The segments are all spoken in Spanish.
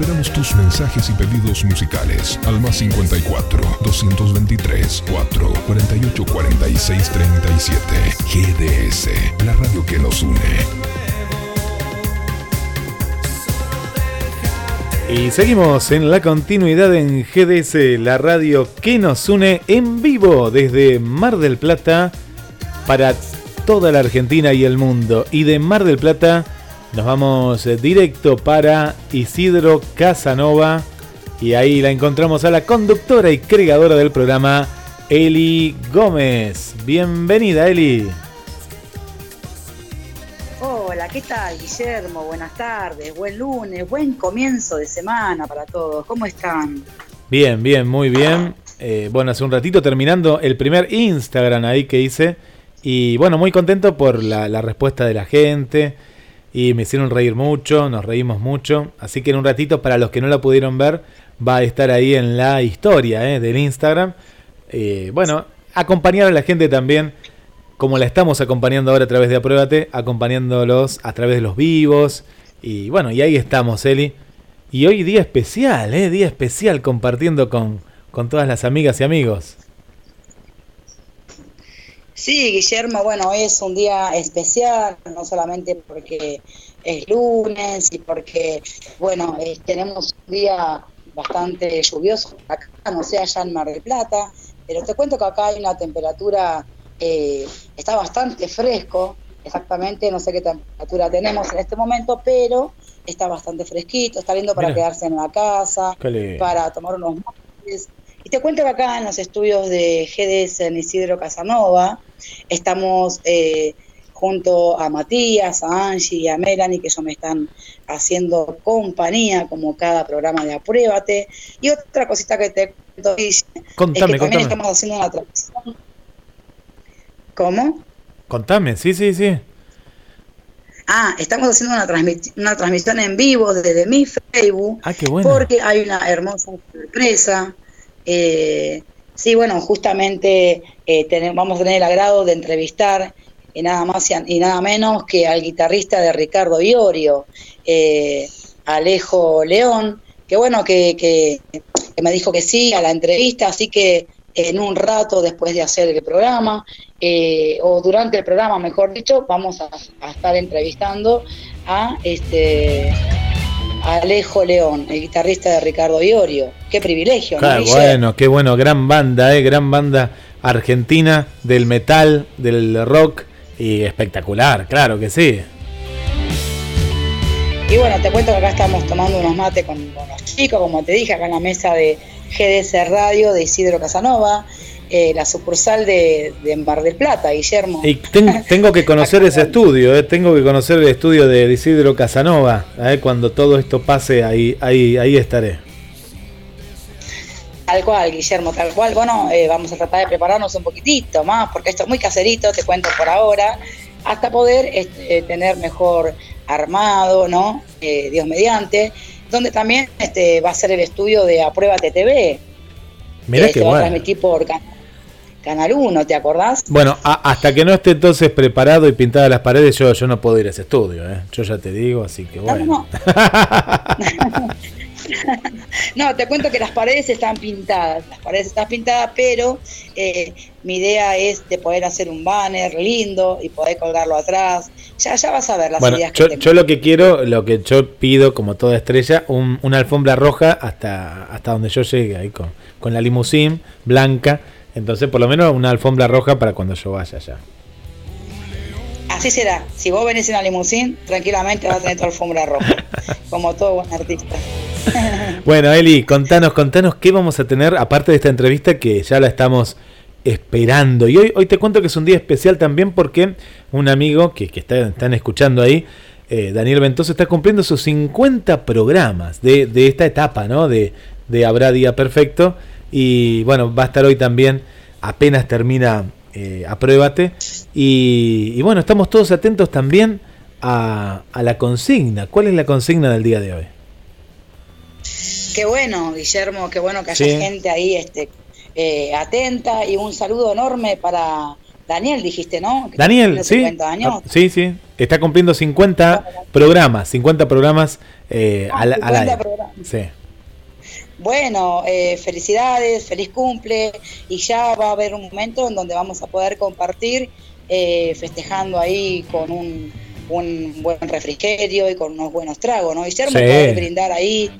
Esperamos tus mensajes y pedidos musicales al más 54 223 4 48 46 37. GDS, la radio que nos une. Y seguimos en la continuidad en GDS, la radio que nos une en vivo desde Mar del Plata para toda la Argentina y el mundo. Y de Mar del Plata nos vamos eh, directo para Isidro Casanova. Y ahí la encontramos a la conductora y creadora del programa, Eli Gómez. Bienvenida, Eli. Hola, ¿qué tal, Guillermo? Buenas tardes, buen lunes, buen comienzo de semana para todos. ¿Cómo están? Bien, bien, muy bien. Eh, bueno, hace un ratito terminando el primer Instagram ahí que hice. Y bueno, muy contento por la, la respuesta de la gente. Y me hicieron reír mucho, nos reímos mucho. Así que en un ratito, para los que no la pudieron ver, va a estar ahí en la historia eh, del Instagram. Eh, bueno, acompañar a la gente también como la estamos acompañando ahora a través de Apruébate, acompañándolos a través de los vivos. Y bueno, y ahí estamos, Eli. Y hoy día especial, ¿eh? Día especial compartiendo con, con todas las amigas y amigos. Sí, Guillermo, bueno, es un día especial, no solamente porque es lunes y porque, bueno, eh, tenemos un día bastante lluvioso acá, no sé, allá en Mar del Plata, pero te cuento que acá hay una temperatura eh, está bastante fresco, exactamente, no sé qué temperatura tenemos en este momento, pero está bastante fresquito, está lindo para quedarse en la casa, para tomar unos mates. Y te cuento que acá en los estudios de GDS en Isidro Casanova, estamos eh, junto a Matías, a Angie y a Melanie, que ellos me están haciendo compañía, como cada programa de Apruébate. Y otra cosita que te cuento, es que también estamos haciendo una transmisión ¿Cómo? Contame, sí, sí, sí. Ah, estamos haciendo una, una transmisión en vivo desde mi Facebook. Ah, qué bueno. Porque hay una hermosa sorpresa. Eh, sí, bueno, justamente eh, vamos a tener el agrado de entrevistar y nada más y, nada menos que al guitarrista de Ricardo Iorio, eh, Alejo León, que bueno, que, me dijo que sí a la entrevista, así que en un rato después de hacer el programa, eh, o durante el programa, mejor dicho, vamos a, estar entrevistando a este Alejo León, el guitarrista de Ricardo Iorio. Qué privilegio. Claro, bueno, qué bueno, gran banda, eh, gran banda argentina del metal, del rock y espectacular, claro que sí. Y bueno, te cuento que acá estamos tomando unos mates con, con los chicos, como te dije, acá en la mesa de GDS Radio de Isidro Casanova, eh, la sucursal de, de, Mar del Plata, Guillermo. Y tengo que conocer ese estudio, eh, tengo que conocer el estudio de Isidro Casanova, eh, cuando todo esto pase, ahí, ahí, ahí estaré. Tal cual, Guillermo, tal cual. Bueno, eh, vamos a tratar de prepararnos un poquitito más, porque esto es muy caserito, te cuento por ahora, hasta poder este, tener mejor armado, ¿no? Dios mediante donde también este, va a ser el estudio de Aprueba TV. Mira que, va a transmitir por Canal 1, ¿te acordás? Bueno, hasta que no esté entonces preparado y pintada las paredes, yo, yo no puedo ir a ese estudio, ¿eh? yo ya te digo, así que bueno. No, te cuento que las paredes están pintadas, las paredes están pintadas, pero eh, mi idea es de poder hacer un banner lindo y poder colgarlo atrás. Ya, ya vas a ver las ideas yo, que Yo lo que quiero, lo que yo pido como toda estrella, un, una alfombra roja hasta, hasta donde yo llegue, ahí con, con la limusín blanca. Entonces, por lo menos una alfombra roja para cuando yo vaya allá. Así será. Si vos venís en la limusín, tranquilamente vas a tener tu alfombra roja, como todo buen artista. bueno, Eli, contanos, contanos qué vamos a tener, aparte de esta entrevista que ya la estamos esperando. Y hoy, hoy te cuento que es un día especial también porque un amigo que, que están escuchando ahí, eh, Daniel Ventoso, está cumpliendo sus 50 programas de, de esta etapa, ¿no? De, de Habrá Día Perfecto. Y bueno, va a estar hoy también, apenas termina eh, Apruébate. Y, y, bueno, estamos todos atentos también a, a la consigna. ¿Cuál es la consigna del día de hoy? Qué bueno, Guillermo, qué bueno que haya gente ahí este, eh, atenta y un saludo enorme para Daniel dijiste, ¿no? Daniel, sí. Ah, sí, sí. Está cumpliendo 50 programas, 50 programas eh, ah, al, aire. Sí. Bueno, eh, felicidades, feliz cumple y ya va a haber un momento en donde vamos a poder compartir eh, festejando ahí con un, buen refrigerio y con unos buenos tragos, ¿no? Guillermo sí. brindar ahí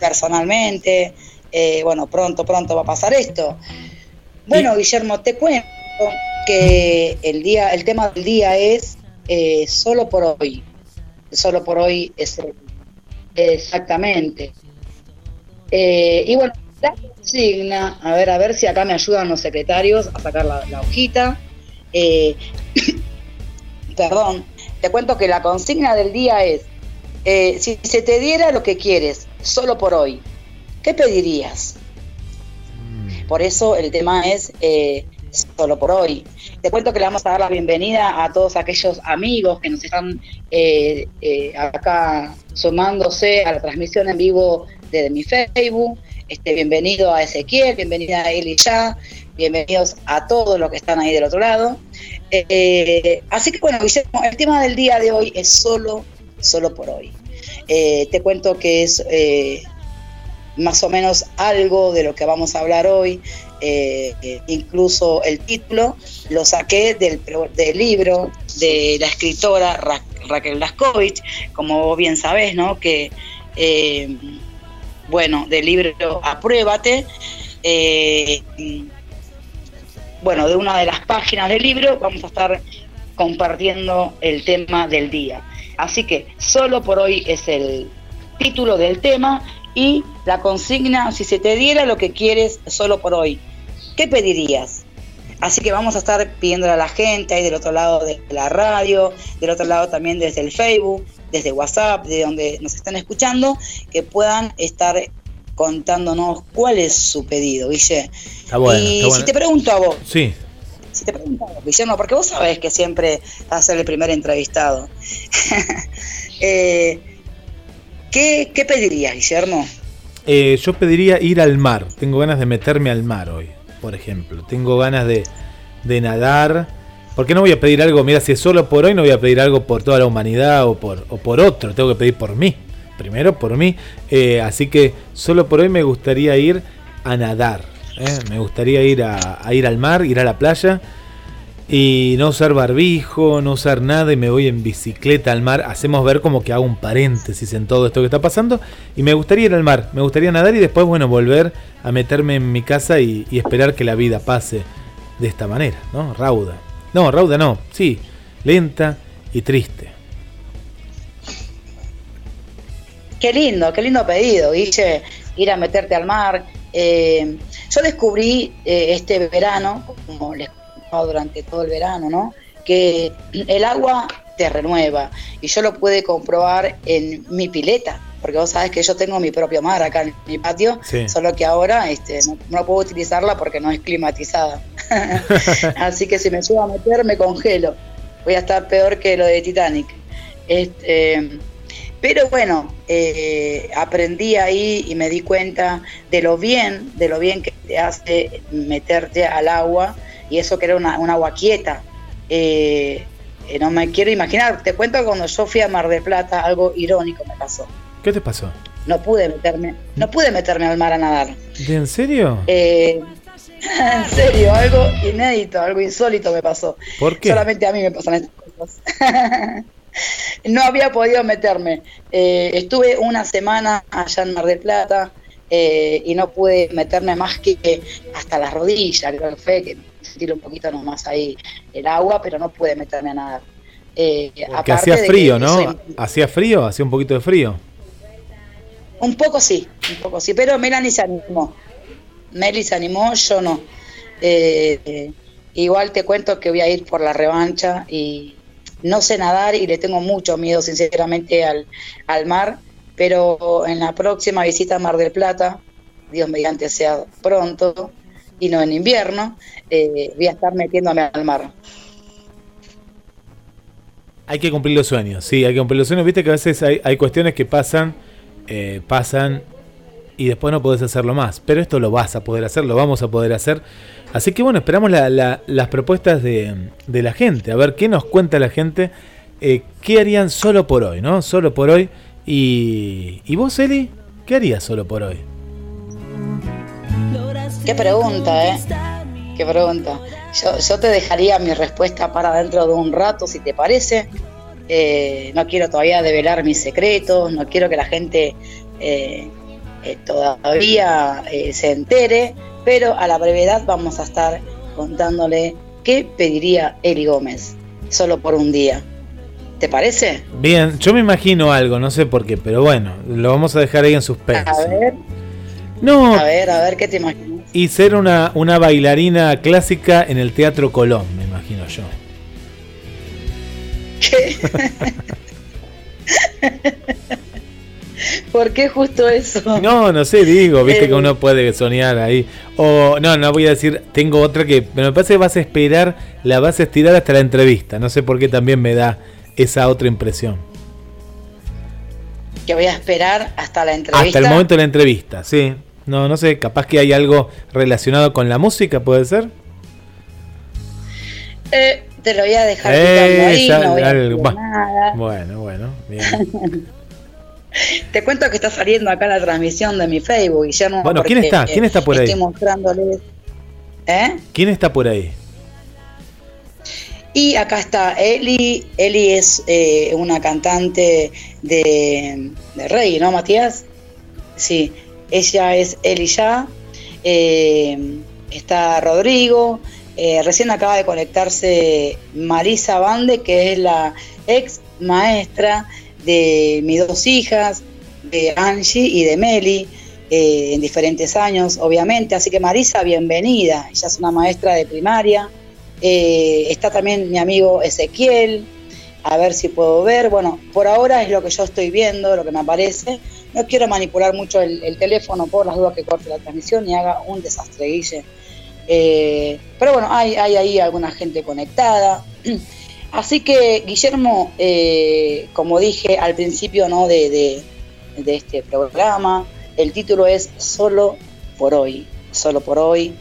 personalmente. Eh, bueno, pronto, pronto va a pasar esto. Bueno, Guillermo, te cuento que el día, el tema del día es solo por hoy. Solo por hoy es exactamente. Eh, y bueno, la consigna, a ver, a ver si acá me ayudan los secretarios a sacar la, hojita. Eh, perdón, te cuento que la consigna del día es, eh, si se te diera lo que quieres, solo por hoy, ¿qué pedirías? Mm. Por eso el tema es solo por hoy. Te cuento que le vamos a dar la bienvenida a todos aquellos amigos que nos están acá sumándose a la transmisión en vivo desde mi Facebook. Este, bienvenido a Ezequiel, bienvenida a ya, bienvenidos a todos los que están ahí del otro lado. Eh, así que bueno, Guillermo, el tema del día de hoy es solo, solo por hoy. Eh, te cuento que es eh, más o menos algo de lo que vamos a hablar hoy. incluso el título lo saqué del, libro de la escritora Raquel Laskovich, como bien sabés, ¿no? Que bueno, del libro Apruébate. Eh, bueno, de una de las páginas del libro vamos a estar compartiendo el tema del día. Así que solo por hoy es el título del tema y la consigna, si se te diera lo que quieres solo por hoy, ¿qué pedirías? Así que vamos a estar pidiendo a la gente ahí del otro lado de la radio, del otro lado también desde el Facebook, desde WhatsApp, de donde nos están escuchando, que puedan estar contándonos cuál es su pedido, Guille. y si te pregunto a vos, sí. si te pregunto a vos, Guillermo, porque vos sabés que siempre vas a ser el primer entrevistado. eh, ¿qué, ¿Qué pedirías, Guillermo? Eh, yo pediría ir al mar. Tengo ganas de meterme al mar hoy, por ejemplo. Tengo ganas de, de nadar porque no voy a pedir algo, mira, si es solo por hoy, no voy a pedir algo por toda la humanidad o por, o por otro, tengo que pedir por mí, primero por mí. Eh, así que solo por hoy me gustaría ir a nadar, ¿eh? me gustaría ir a, ir al mar, ir a la playa y no usar barbijo, no usar nada y me voy en bicicleta al mar. Hacemos ver como que hago un paréntesis en todo esto que está pasando y me gustaría ir al mar, me gustaría nadar y después, bueno, volver a meterme en mi casa y, y esperar que la vida pase de esta manera, ¿no? Rauda. No, rauda no, sí, lenta y triste. Qué lindo, qué lindo pedido, Guille, ir a meterte al mar. Eh, yo descubrí eh, este verano, como les he durante todo el verano, ¿no? Que el agua te renueva y yo lo pude comprobar en mi pileta porque vos sabés que yo tengo mi propio mar acá en mi patio, solo que ahora este, no, puedo utilizarla porque no es climatizada. Así que si me subo a meter me congelo. Voy a estar peor que lo de Titanic. Este, pero bueno, eh, aprendí ahí y me di cuenta de lo bien, de lo bien que te hace meterte al agua y eso que era una, agua quieta. Eh, eh, no me quiero imaginar, te cuento cuando yo fui a Mar del Plata, algo irónico me pasó. ¿Qué te pasó? No pude meterme, no pude meterme al mar a nadar. ¿En serio? Eh, en serio, algo inédito, algo insólito me pasó. ¿Por qué? Solamente a mí me pasan estas cosas. no había podido meterme. Eh, estuve una semana allá en Mar del Plata eh, y no pude meterme más que hasta las rodillas, creo que fue, que sentir un poquito nomás ahí el agua, pero no pude meterme a nadar. Eh, Porque hacía frío, ¿no? ¿Hacía frío? ¿Hacía un poquito de frío? Un poco sí, un poco sí, pero Melanie se animó. Meli se animó, yo no. Eh, igual te cuento que voy a ir por la revancha y no sé nadar y le tengo mucho miedo sinceramente al, al mar, pero en la próxima visita a Mar del Plata, Dios mediante sea pronto y no en invierno, eh, voy a estar metiéndome al mar. Hay que cumplir los sueños, sí, hay que cumplir los sueños. Viste que a veces hay, hay cuestiones que pasan eh, pasan y después no podés hacerlo más. Pero esto lo vas a poder hacer, lo vamos a poder hacer. Así que bueno, esperamos las propuestas de, la gente. A ver qué nos cuenta la gente. Eh, ¿Qué harían solo por hoy, no? Solo por hoy. Y, ¿Y vos, Eli? ¿Qué harías solo por hoy? Qué pregunta, ¿eh? Qué pregunta. Yo, yo te dejaría mi respuesta para dentro de un rato, si te parece. Eh, no quiero todavía develar mis secretos, no quiero que la gente eh, eh, todavía se entere, pero a la brevedad vamos a estar contándole qué pediría Eli Gómez, solo por un día. ¿Te parece? Bien, yo me imagino algo, no sé por qué, pero bueno, lo vamos a dejar ahí en suspenso. A ver. No. A ver, a ver, ¿qué te imaginas? Y ser una, una bailarina clásica en el Teatro Colón, me imagino yo. ¿Por qué justo eso? No, no sé, digo, viste que eh. uno puede soñar ahí. O no, no voy a decir, tengo otra que me parece que vas a esperar, la vas a estirar hasta la entrevista. No sé por qué también me da esa otra impresión. Que voy a esperar hasta la entrevista. Hasta el momento de la entrevista, sí. No, no sé, capaz que hay algo relacionado con la música, ¿puede ser? Eh, te lo voy a dejar ahí, no voy a nada. Bueno, bueno, bien. Te cuento que está saliendo acá la transmisión de mi Facebook, Guillermo. Bueno, ¿quién está? ¿Quién está por ahí? Estoy mostrándoles. ¿Eh? ¿Quién está por ahí? Y acá está Eli. Eli es eh, una cantante de, de Rey, ¿no, Matías? Sí, ella es Eli ya. Eh, está Rodrigo, eh, recién acaba de conectarse Marisa Bande, que es la ex maestra de mis dos hijas, de Angie y de Meli, eh, en diferentes años, obviamente. Así que Marisa, bienvenida. Ella es una maestra de primaria. Eh, está también mi amigo Ezequiel, a ver si puedo ver. Bueno, por ahora es lo que yo estoy viendo, lo que me aparece. No quiero manipular mucho el, teléfono por las dudas que corte la transmisión y haga un desastre. Eh, pero bueno, hay, hay ahí alguna gente conectada. Así que, Guillermo, eh, como dije al principio ¿no? de, este programa, el título es Solo por hoy. Solo por hoy.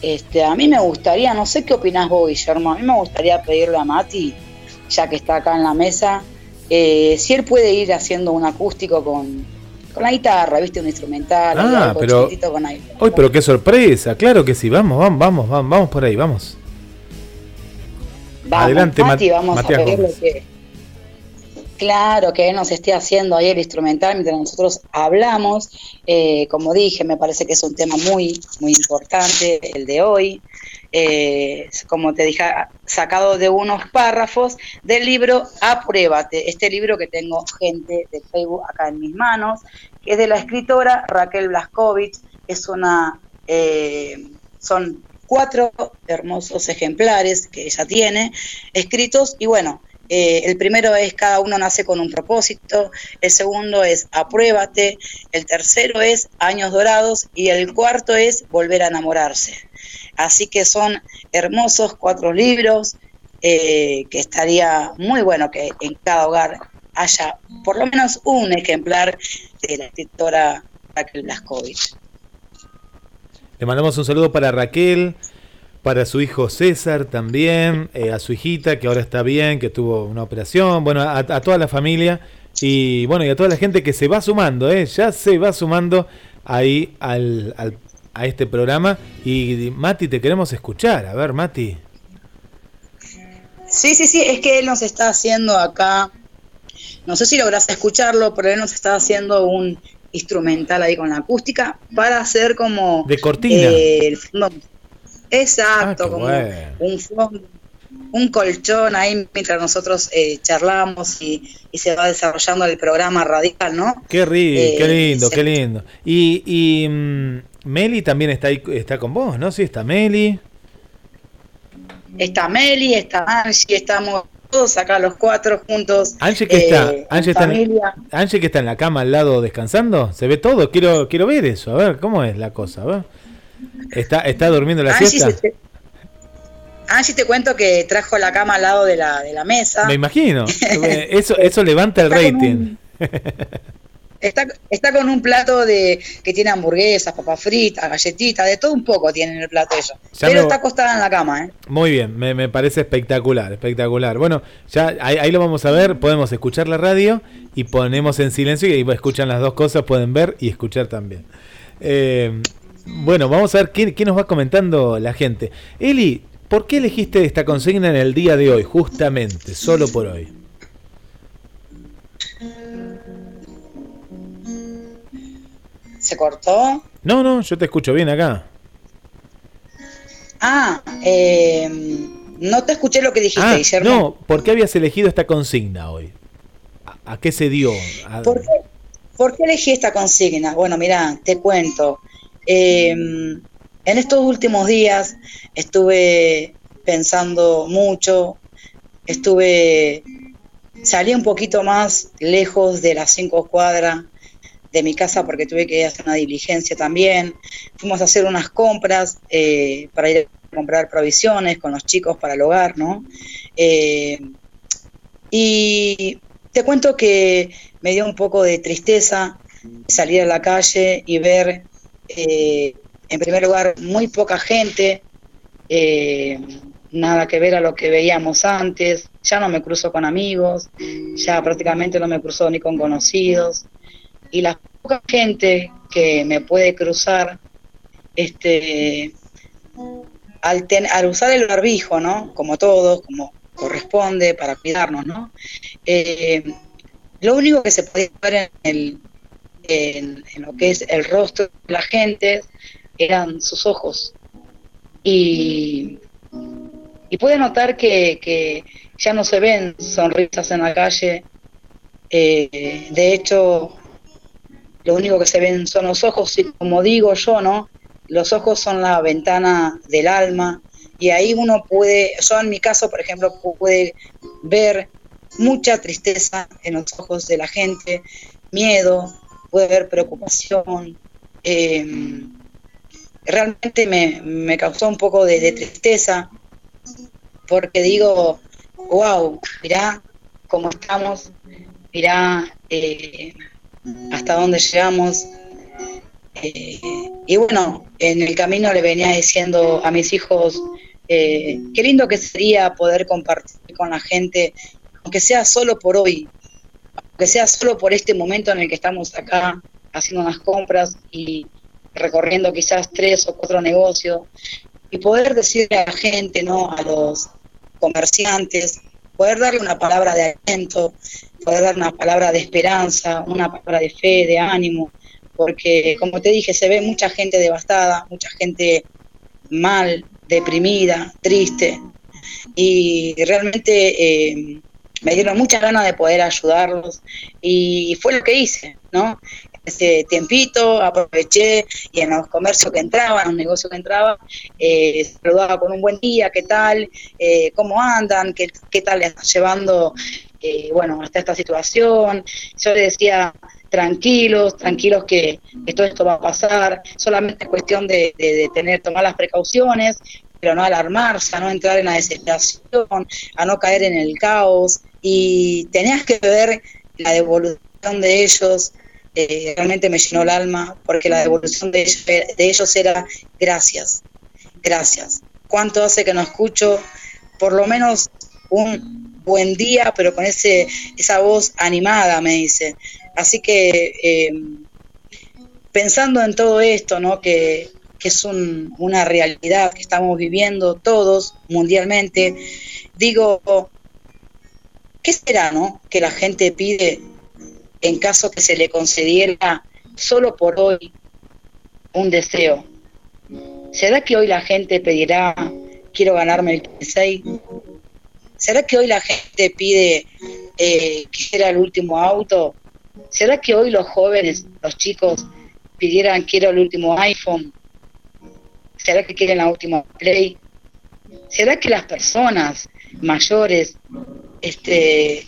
Este, a mí me gustaría, no sé qué opinás vos, Guillermo, a mí me gustaría pedirle a Mati, ya que está acá en la mesa, eh, si él puede ir haciendo un acústico con, con la guitarra, viste, un instrumental, ah, pero con Hoy, pero qué sorpresa, claro que sí, vamos, vamos, vamos, vamos, vamos por ahí, vamos. Adelante, Mati, vamos a ver lo que claro que él nos esté haciendo ahí el instrumental mientras nosotros hablamos. Eh, como dije, me parece que es un tema muy, muy importante el de hoy. Eh, como te dije, sacado de unos párrafos del libro Apruébate, este libro que tengo gente de Facebook acá en mis manos, que es de la escritora Raquel Blaskovich, es una, eh, son cuatro hermosos ejemplares que ella tiene escritos y bueno, eh, el primero es cada uno nace con un propósito, el segundo es apruébate, el tercero es años dorados y el cuarto es volver a enamorarse. Así que son hermosos cuatro libros eh, que estaría muy bueno que en cada hogar haya por lo menos un ejemplar de la escritora Raquel Blaskovich. Le mandamos un saludo para Raquel, para su hijo César también, eh, a su hijita que ahora está bien, que tuvo una operación, bueno, a, toda la familia y bueno, y a toda la gente que se va sumando, ¿eh? ya se va sumando ahí al, al, a este programa. Y Mati, te queremos escuchar. A ver, Mati. Sí, sí, sí, es que él nos está haciendo acá, no sé si logras escucharlo, pero él nos está haciendo un instrumental ahí con la acústica para hacer como... De cortina. Eh, exacto, ah, como un fondo un colchón ahí mientras nosotros eh, charlamos y, se va desarrollando el programa radical, ¿no? Qué rico, qué eh, lindo, qué lindo. Y, y mm, Meli también está ahí, está con vos, ¿no? Sí, está Meli. Está Meli, está Angie, estamos todos acá los cuatro juntos. Angie que está, eh, Angie está, en, Angie que está en la cama al lado descansando, se ve todo, quiero quiero ver eso, a ver cómo es la cosa, a ver. Está está durmiendo la siesta. Ah, sí te cuento que trajo la cama al lado de la, de la mesa. Me imagino. Eso, eso levanta el rating. Está, está con un plato de que tiene hamburguesas, papas fritas, galletitas, de todo un poco tiene en el plato ella. Pero está acostada en la cama, ¿eh? Muy bien, me, parece espectacular, espectacular. Bueno, ya ahí, lo vamos a ver, podemos escuchar la radio y ponemos en silencio y ahí escuchan las dos cosas, pueden ver y escuchar también. Eh, bueno, vamos a ver qué, qué nos va comentando la gente. Eli, ¿por qué elegiste esta consigna en el día de hoy, justamente, solo por hoy? ¿Se cortó? No, no, yo te escucho bien acá. Ah, eh, no te escuché lo que dijiste, ah, Guillermo. No, ¿por qué habías elegido esta consigna hoy? ¿A, qué se dio? ¿Por, qué, elegí esta consigna? Bueno, mira, te cuento. Eh, en estos últimos días estuve pensando mucho, estuve, salí un poquito más lejos de las cinco cuadras de mi casa porque tuve que hacer una diligencia también. Fuimos a hacer unas compras eh, para ir a comprar provisiones con los chicos para el hogar, ¿no? Eh, y te cuento que me dio un poco de tristeza salir a la calle y ver, eh, en primer lugar, muy poca gente, nada que ver a lo que veíamos antes, ya no me cruzo con amigos, ya prácticamente no me cruzo ni con conocidos, y la poca gente que me puede cruzar, este, al, usar el barbijo, ¿no? Como todos, como corresponde para cuidarnos, ¿no? Eh, lo único que se puede ver en, el, en, lo que es el rostro de la gente eran sus ojos. Y, y puede notar que, que ya no se ven sonrisas en la calle. Eh, de hecho, lo único que se ven son los ojos y como digo yo, ¿no? Los ojos son la ventana del alma y ahí uno puede, yo en mi caso, por ejemplo, puede ver mucha tristeza en los ojos de la gente, miedo, puede ver preocupación. Em, realmente me, causó un poco de, tristeza porque digo, wow, mirá cómo estamos, mirá eh, hasta dónde llegamos. Eh, y bueno, en el camino le venía diciendo a mis hijos, eh, qué lindo que sería poder compartir con la gente, aunque sea solo por hoy, aunque sea solo por este momento en el que estamos acá haciendo unas compras y recorriendo quizás tres o cuatro negocios, y poder decirle a la gente, ¿no? A los comerciantes, poder darle una palabra de aliento, poder dar una palabra de esperanza, una palabra de fe, de ánimo, porque como te dije, se ve mucha gente devastada, mucha gente mal, deprimida, triste, y realmente eh, me dieron muchas ganas de poder ayudarlos y fue lo que hice, ¿no? Ese tiempito, aproveché y en los comercios que entraban, en los negocios que entraban, eh, saludaba con un buen día, ¿qué tal? Eh, ¿Cómo andan? ¿Qué, tal le están llevando? Eh, bueno, hasta esta situación. Yo le decía, tranquilos, tranquilos que, todo esto va a pasar, solamente es cuestión de, de, tener, tomar las precauciones, pero no alarmarse, a no entrar en la desesperación, a no caer en el caos. Y tenías que ver la devolución de ellos, eh, realmente me llenó el alma porque la devolución de ellos, era gracias, gracias. ¿Cuánto hace que no escucho por lo menos un buen día, pero con ese esa voz animada, me dice. Así que eh, pensando en todo esto, ¿no? que, que es un, una realidad que estamos viviendo todos mundialmente, digo, ¿qué será, no? Que la gente pide en caso que se le concediera solo por hoy un deseo. ¿Será que hoy la gente pedirá, quiero ganarme el 16? ¿Será que hoy la gente pide eh, que quiera el último auto? ¿Será que hoy los jóvenes, los chicos, pidieran quiero el último iPhone? ¿Será que quieren la última Play? ¿Será que las personas mayores este,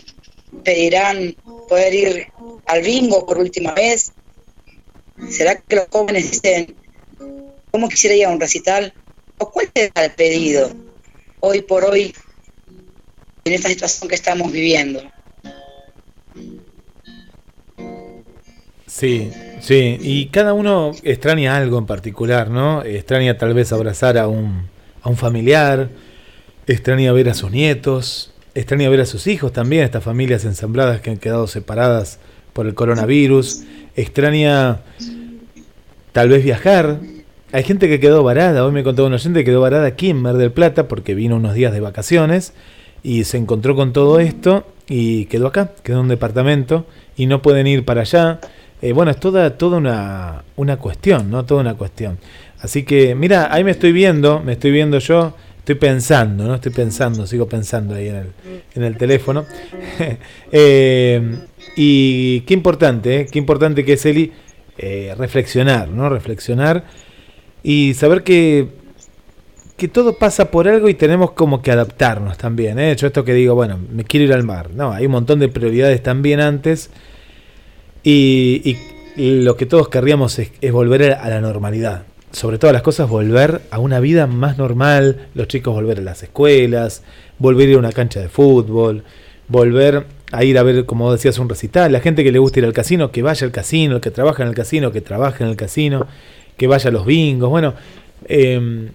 pedirán poder ir al bingo por última vez? ¿Será que los jóvenes dicen, ¿cómo quisiera ir a un recital? ¿O cuál será el pedido hoy por hoy en esta situación que estamos viviendo? Sí, sí, y cada uno extraña algo en particular, ¿no? Extraña tal vez abrazar a un, a un familiar, extraña ver a sus nietos, extraña ver a sus hijos también, estas familias ensambladas que han quedado separadas por el coronavirus, extraña tal vez viajar. Hay gente que quedó varada, hoy me contó una gente que quedó varada aquí en Mar del Plata porque vino unos días de vacaciones y se encontró con todo esto y quedó acá, quedó en un departamento y no pueden ir para allá. Eh, bueno, es toda, toda una, una cuestión, ¿no? Toda una cuestión. Así que, mira, ahí me estoy viendo, me estoy viendo yo, estoy pensando, ¿no? Estoy pensando, sigo pensando ahí en el, en el teléfono. Eh, y qué importante, ¿eh? Qué importante que es, Eli, eh, reflexionar, ¿no? Reflexionar y saber que, que todo pasa por algo y tenemos como que adaptarnos también. ¿eh? Yo esto que digo, bueno, me quiero ir al mar. No, hay un montón de prioridades también antes y, lo que todos querríamos es, volver a la normalidad. Sobre todas las cosas, volver a una vida más normal, los chicos volver a las escuelas, volver a ir a una cancha de fútbol, volver a ir a ver, como decías, un recital, la gente que le gusta ir al casino, que vaya al casino, el que trabaja en el casino, que trabaje en el casino, que vaya a los bingos, bueno, em,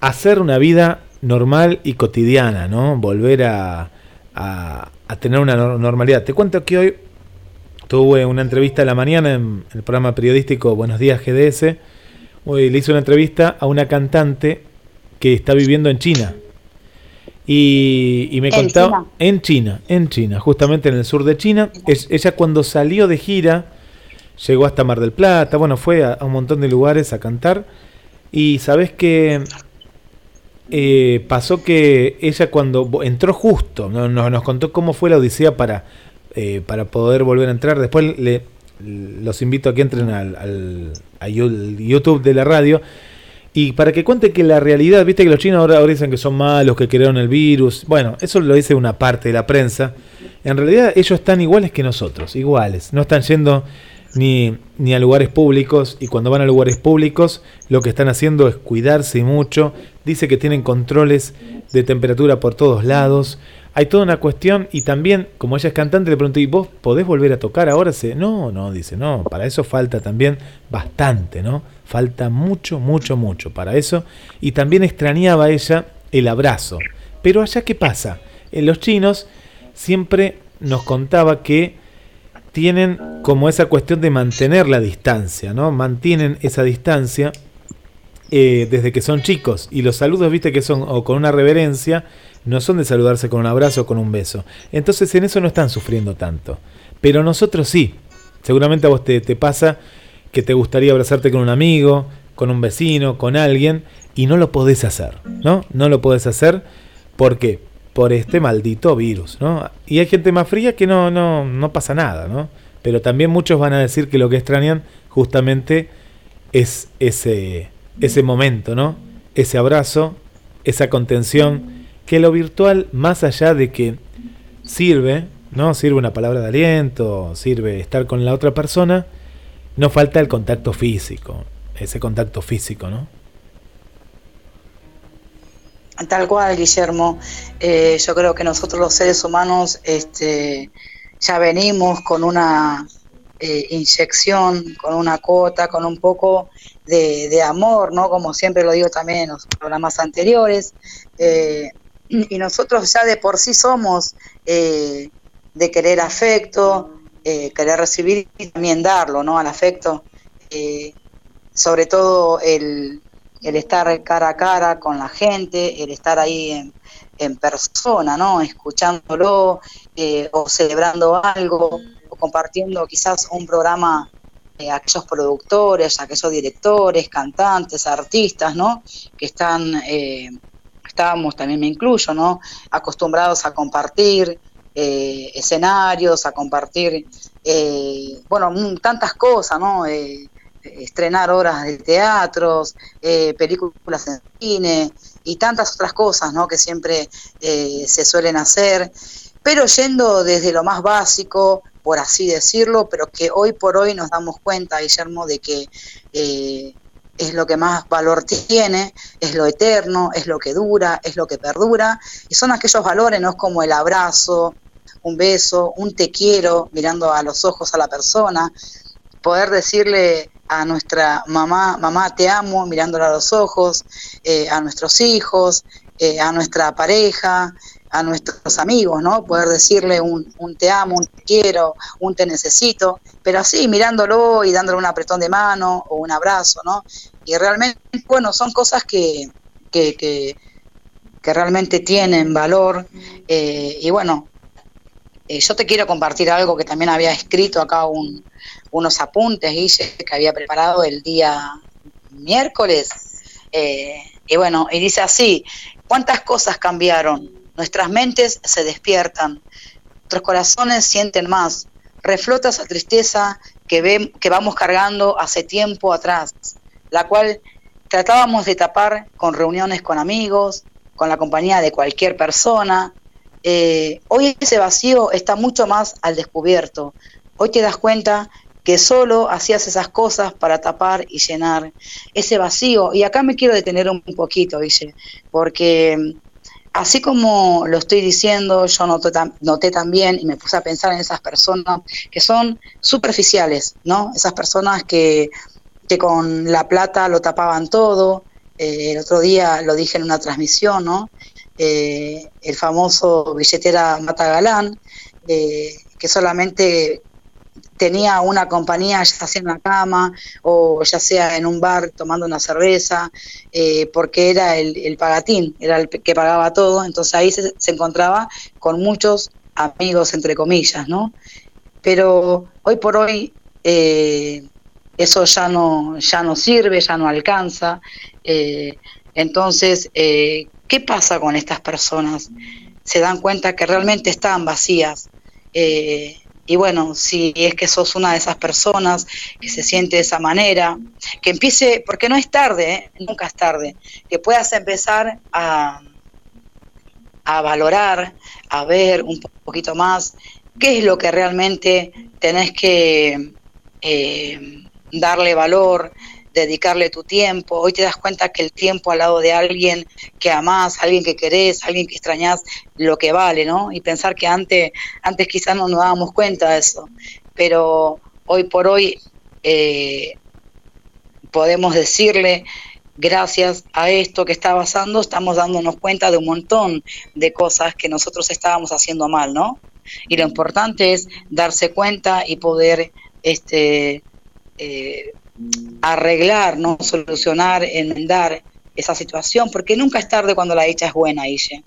hacer una vida normal y cotidiana, ¿no? Volver a, a, a tener una normalidad. Te cuento que hoy Tuve una entrevista en la mañana en el programa periodístico Buenos Días GDS. Le hice una entrevista a una cantante que está viviendo en China. Y, me contaba en China, en China, justamente en el sur de China. Es, ella cuando salió de gira, llegó hasta Mar del Plata, bueno, fue a, un montón de lugares a cantar. Y sabes que eh, pasó que ella cuando entró justo, no, nos contó cómo fue la odisea para eh, para poder volver a entrar. Después le, los invito a que entren al, YouTube de la radio. Y para que cuente que la realidad, viste que los chinos ahora, dicen que son malos, que crearon el virus. Bueno, eso lo dice una parte de la prensa. En realidad ellos están iguales que nosotros, iguales. No están yendo ni, ni a lugares públicos y cuando van a lugares públicos lo que están haciendo es cuidarse mucho. Dice que tienen controles de temperatura por todos lados hay toda una cuestión y también, como ella es cantante, le pregunté, ¿y vos podés volver a tocar ahora? Se, no, no, dice, no, para eso falta también bastante, ¿no? Falta mucho, mucho, mucho para eso. Y también extrañaba ella el abrazo. Pero allá, ¿qué pasa? En los chinos siempre nos contaba que tienen como esa cuestión de mantener la distancia, ¿no? Mantienen esa distancia eh, desde que son chicos. Y los saludos, viste, que son o con una reverencia no son de saludarse con un abrazo o con un beso. Entonces en eso no están sufriendo tanto. Pero nosotros sí. Seguramente a vos te, pasa que te gustaría abrazarte con un amigo, con un vecino, con alguien, y no lo podés hacer, ¿no? No lo podés hacer porque por este maldito virus, ¿no? Y hay gente más fría que no, no, no pasa nada, ¿no? Pero también muchos van a decir que lo que extrañan justamente es ese, ese momento, ¿no? Ese abrazo, esa contención que lo virtual, más allá de que sirve, ¿no? Sirve una palabra de aliento, sirve estar con la otra persona, no falta el contacto físico, ese contacto físico, ¿no? Tal cual, Guillermo. Eh, yo creo que nosotros los seres humanos este, ya venimos con una eh, inyección, con una cuota, con un poco de, amor, ¿no? Como siempre lo digo también en los programas anteriores. Eh, y nosotros ya de por sí somos eh, de querer afecto, eh, querer recibir y también darlo, ¿no? Al afecto, eh, sobre todo el, el, estar cara a cara con la gente, el estar ahí en, en persona, ¿no? Escuchándolo o celebrando algo o compartiendo quizás un programa aquellos productores, aquellos directores, cantantes, artistas, ¿no? Que están estábamos, también me incluyo, ¿no? Acostumbrados a compartir eh, escenarios, a compartir, eh, bueno, tantas cosas, ¿no? Eh, estrenar obras de teatros, películas en cine y tantas otras cosas, ¿no? Que siempre se suelen hacer, pero yendo desde lo más básico, por así decirlo, pero que hoy por hoy nos damos cuenta, Guillermo, de que es lo que más valor tiene, es lo eterno, es lo que dura, es lo que perdura, y son aquellos valores, no es como el abrazo, un beso, un te quiero, mirando a los ojos a la persona, poder decirle a nuestra mamá, mamá te amo, mirándola a los ojos, eh, a nuestros hijos, eh, a nuestra pareja, a nuestros amigos, ¿no? Poder decirle un, un, te amo, un te quiero, un te necesito, pero así mirándolo y dándole un apretón de mano o un abrazo, ¿no? Y realmente, bueno, son cosas que, que, que, realmente tienen valor. Eh, y bueno, eh, yo te quiero compartir algo que también había escrito acá un, unos apuntes, Guille, que había preparado el día miércoles. Eh, y bueno, y dice así, ¿cuántas cosas cambiaron? Nuestras mentes se despiertan, nuestros corazones sienten más, reflota esa tristeza que, que vamos cargando hace tiempo atrás, la cual tratábamos de tapar con reuniones con amigos, con la compañía de cualquier persona. Eh, hoy ese vacío está mucho más al descubierto. Hoy te das cuenta que solo hacías esas cosas para tapar y llenar ese vacío. Y acá me quiero detener un poquito, dice, porque así como lo estoy diciendo, yo noté, noté, también y me puse a pensar en esas personas que son superficiales, ¿no? Esas personas que, que con la plata lo tapaban todo. Eh, el otro día lo dije en una transmisión, ¿no? Eh, el famoso billetera Mata Galán, eh, que solamente tenía una compañía, ya sea en la cama o ya sea en un bar tomando una cerveza, eh, porque era el, pagatín, era el que pagaba todo, entonces ahí se, encontraba con muchos amigos, entre comillas, ¿no? Pero hoy por hoy eh, eso ya no, ya no sirve, ya no alcanza. Eh, entonces, ¿qué pasa con estas personas? Se dan cuenta que realmente están vacías. Y bueno, si es que sos una de esas personas que se siente de esa manera, que empiece, porque no es tarde, ¿eh? nunca es tarde, que puedas empezar a, a valorar, a ver un poquito más qué es lo que realmente tenés que eh, darle valor, dedicarle tu tiempo. Hoy te das cuenta que el tiempo al lado de alguien que amás, alguien que querés, alguien que extrañás, lo que vale, ¿no? Y pensar que antes, antes quizás no nos dábamos cuenta de eso. Pero hoy por hoy eh, podemos decirle, gracias a esto que está pasando, estamos dándonos cuenta de un montón de cosas que nosotros estábamos haciendo mal, ¿no? Y lo importante es darse cuenta y poder este, eh, arreglar, no solucionar, enmendar esa situación, porque nunca es tarde cuando la dicha es buena, Ille.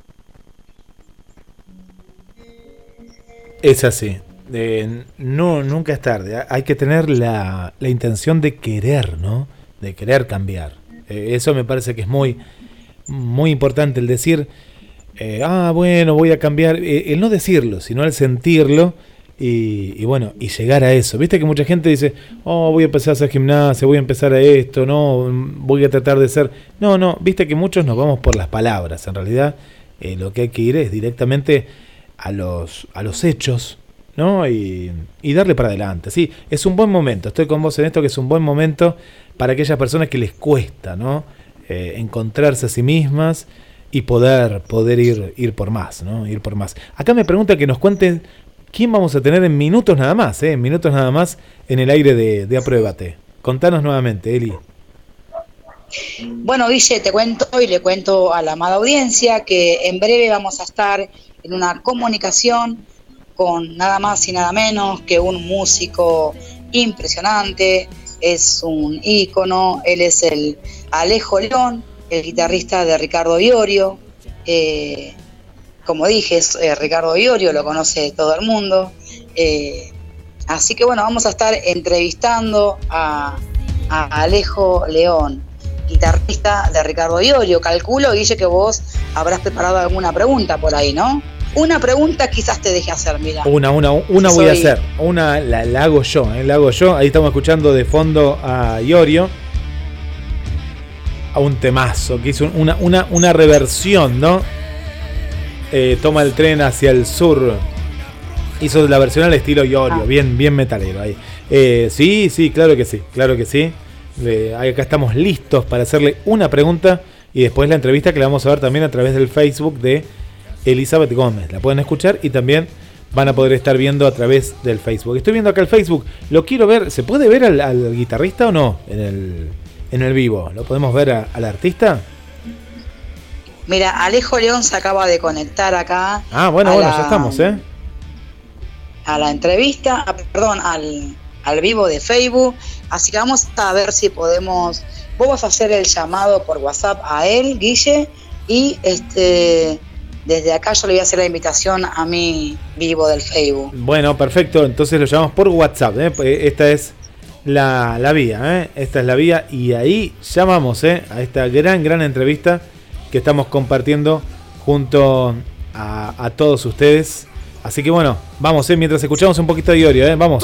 Es así. no, nunca es tarde. Hay que tener la, la intención de querer, ¿no? De querer cambiar. Eh, eso me parece que es muy, muy importante el decir, eh, ah, bueno, voy a cambiar. Eh, el no decirlo, sino el sentirlo y, bueno, y llegar a eso. Viste que mucha gente dice, oh, voy a empezar a hacer gimnasia, voy a empezar a esto, no, voy a tratar de ser. No, no, viste que muchos nos vamos por las palabras. En realidad, eh, lo que hay que ir es directamente a los, a los hechos, ¿no? Y, y, darle para adelante. Sí, es un buen momento. Estoy con vos en esto que es un buen momento para aquellas personas que les cuesta, ¿no? Eh, encontrarse a sí mismas y poder, poder ir, ir por más, ¿no? Ir por más. Acá me pregunta que nos cuenten ¿Quién vamos a tener en minutos nada más? Eh? En minutos nada más en el aire de, de Apruébate. Contanos nuevamente, Eli. Bueno, Guille, te cuento y le cuento a la amada audiencia que en breve vamos a estar en una comunicación con nada más y nada menos que un músico impresionante, es un ícono, él es el Alejo León, el guitarrista de Ricardo Iorio, eh, como dije, es eh, Ricardo Iorio, lo conoce todo el mundo. Eh, así que bueno, vamos a estar entrevistando a, Alejo León, guitarrista de Ricardo Iorio. Calculo, Guille, que vos habrás preparado alguna pregunta por ahí, ¿no? Una pregunta quizás te deje hacer, mira. Una, una, una voy a hacer. Una la, hago yo, ¿eh? la hago yo. Ahí estamos escuchando de fondo a Iorio. A un temazo, que hizo una, una, una reversión, ¿no? Eh, toma el tren hacia el sur. Hizo la versión al estilo Iorio, ah. bien, bien metalero ahí. Eh, sí, sí, claro que sí, claro que sí. acá estamos listos para hacerle una pregunta y después la entrevista que la vamos a ver también a través del Facebook de Elizabeth Gómez. La pueden escuchar y también van a poder estar viendo a través del Facebook. Estoy viendo acá el Facebook, lo quiero ver, ¿se puede ver al, guitarrista o no en el, en el vivo? ¿Lo podemos ver al artista? Mira, Alejo León se acaba de conectar acá. Ah, bueno, bueno, ya estamos, ¿eh? A la entrevista, perdón, al, al vivo de Facebook. Así que vamos a ver si podemos. Vos vas a hacer el llamado por WhatsApp a él, Guille, y este desde acá yo le voy a hacer la invitación a mi vivo del Facebook. Bueno, perfecto. Entonces lo llamamos por WhatsApp. ¿eh? Pues, esta es la, vía. ¿eh? Esta es la vía. Y ahí llamamos ¿eh? a esta gran, gran entrevista que estamos compartiendo junto a, todos ustedes. Así que bueno, vamos, ¿eh? mientras escuchamos un poquito de Iorio. ¿eh? vamos.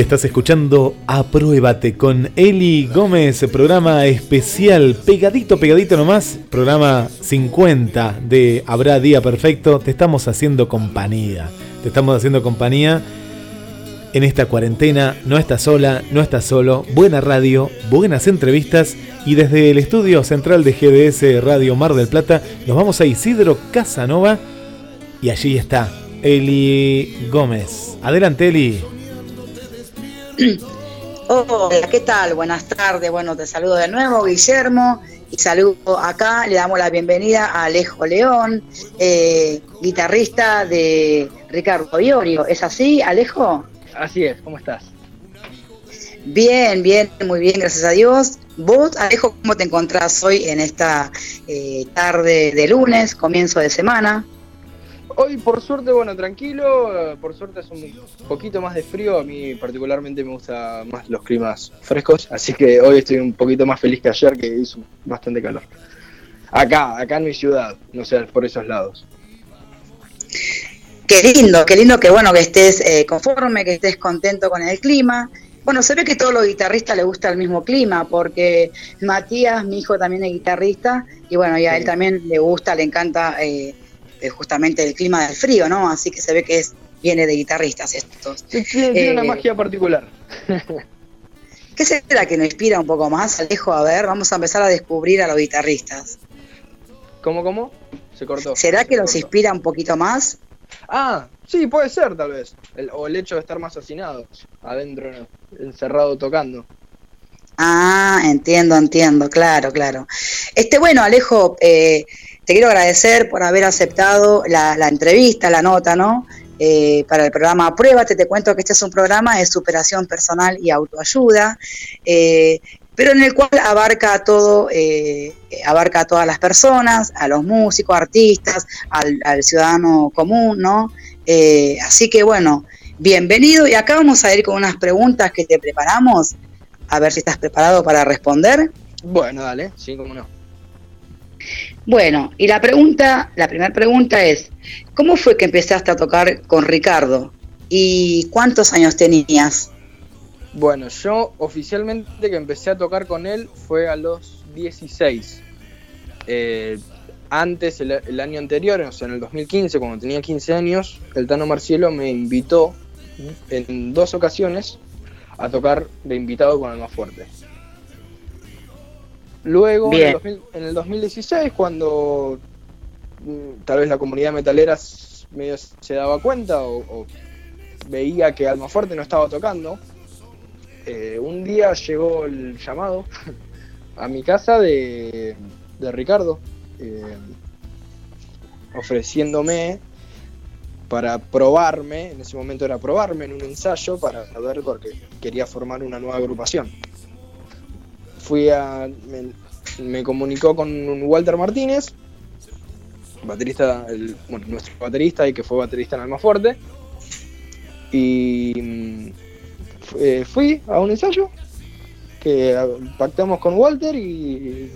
Estás escuchando Apruébate con Eli Gómez, programa especial, pegadito, pegadito nomás, programa 50 de Habrá Día Perfecto. Te estamos haciendo compañía, te estamos haciendo compañía en esta cuarentena. No estás sola, no estás solo. Buena radio, buenas entrevistas. Y desde el estudio central de GDS Radio Mar del Plata, nos vamos a Isidro Casanova. Y allí está Eli Gómez. Adelante, Eli. Hola, ¿qué tal? Buenas tardes. Bueno, te saludo de nuevo, Guillermo. Y saludo acá, le damos la bienvenida a Alejo León, eh, guitarrista de Ricardo Iorio. ¿Es así, Alejo? Así es, ¿cómo estás? Bien, bien, muy bien, gracias a Dios. Vos, Alejo, ¿cómo te encontrás hoy en esta eh, tarde de lunes, comienzo de semana? Hoy, por suerte, bueno, tranquilo. Por suerte es un poquito más de frío. A mí, particularmente, me gustan más los climas frescos. Así que hoy estoy un poquito más feliz que ayer, que hizo bastante calor. Acá, acá en mi ciudad, no sé, por esos lados. Qué lindo, qué lindo que bueno que estés eh, conforme, que estés contento con el clima. Bueno, se ve que a todos los guitarristas les gusta el mismo clima, porque Matías, mi hijo, también es guitarrista, y bueno, y a él también le gusta, le encanta eh, justamente el clima del frío, ¿no? Así que se ve que es viene de guitarristas estos. Tiene, tiene una Eh, magia particular. ¿Qué será que nos inspira un poco más, Alejo? A ver, vamos a empezar a descubrir a los guitarristas. ¿Cómo, cómo? Se cortó. ¿Será que Se los cortó. inspira un poquito más? Ah, sí, puede ser, tal vez. El- o el hecho de estar más hacinados, adentro, encerrado tocando. Ah, entiendo, entiendo, claro, claro. Este, bueno, Alejo, eh, te quiero agradecer por haber aceptado la, entrevista, la nota, ¿no? Eh, para el programa Apruébate, te cuento que este es un programa de superación personal y autoayuda, eh, pero en el cual abarca a todo, eh, abarca a todas las personas, a los músicos, artistas, al, ciudadano común, ¿no? Así que bueno, bienvenido y acá vamos a ir con unas preguntas que te preparamos a ver si estás preparado para responder. Bueno, dale, sí, cómo no. Bueno, y la pregunta, la primera pregunta es, ¿cómo fue que empezaste a tocar con Ricardo? ¿Y cuántos años tenías? Bueno, yo oficialmente que empecé a tocar con él fue a los 16. Eh, antes, el, el año anterior, o sea, en el 2015, cuando tenía 15 años, el Tano Marcielo me invitó en dos ocasiones a tocar de invitado con el más fuerte. Luego, en el, Bien. 2000 en el 2016, cuando mm, tal vez la comunidad metalera medio se daba cuenta o, o veía que Almafuerte no estaba tocando, eh, un día llegó el llamado a mi casa de, de Ricardo, eh, ofreciéndome para probarme, en ese momento era probarme en un ensayo para ver porque quería formar una nueva agrupación. Fui a. me, comunicó con Walter Martínez, baterista, el- bueno, nuestro baterista y que fue baterista en Almafuerte. Y mm, eh, fui a un ensayo que ah, pactamos con Walter y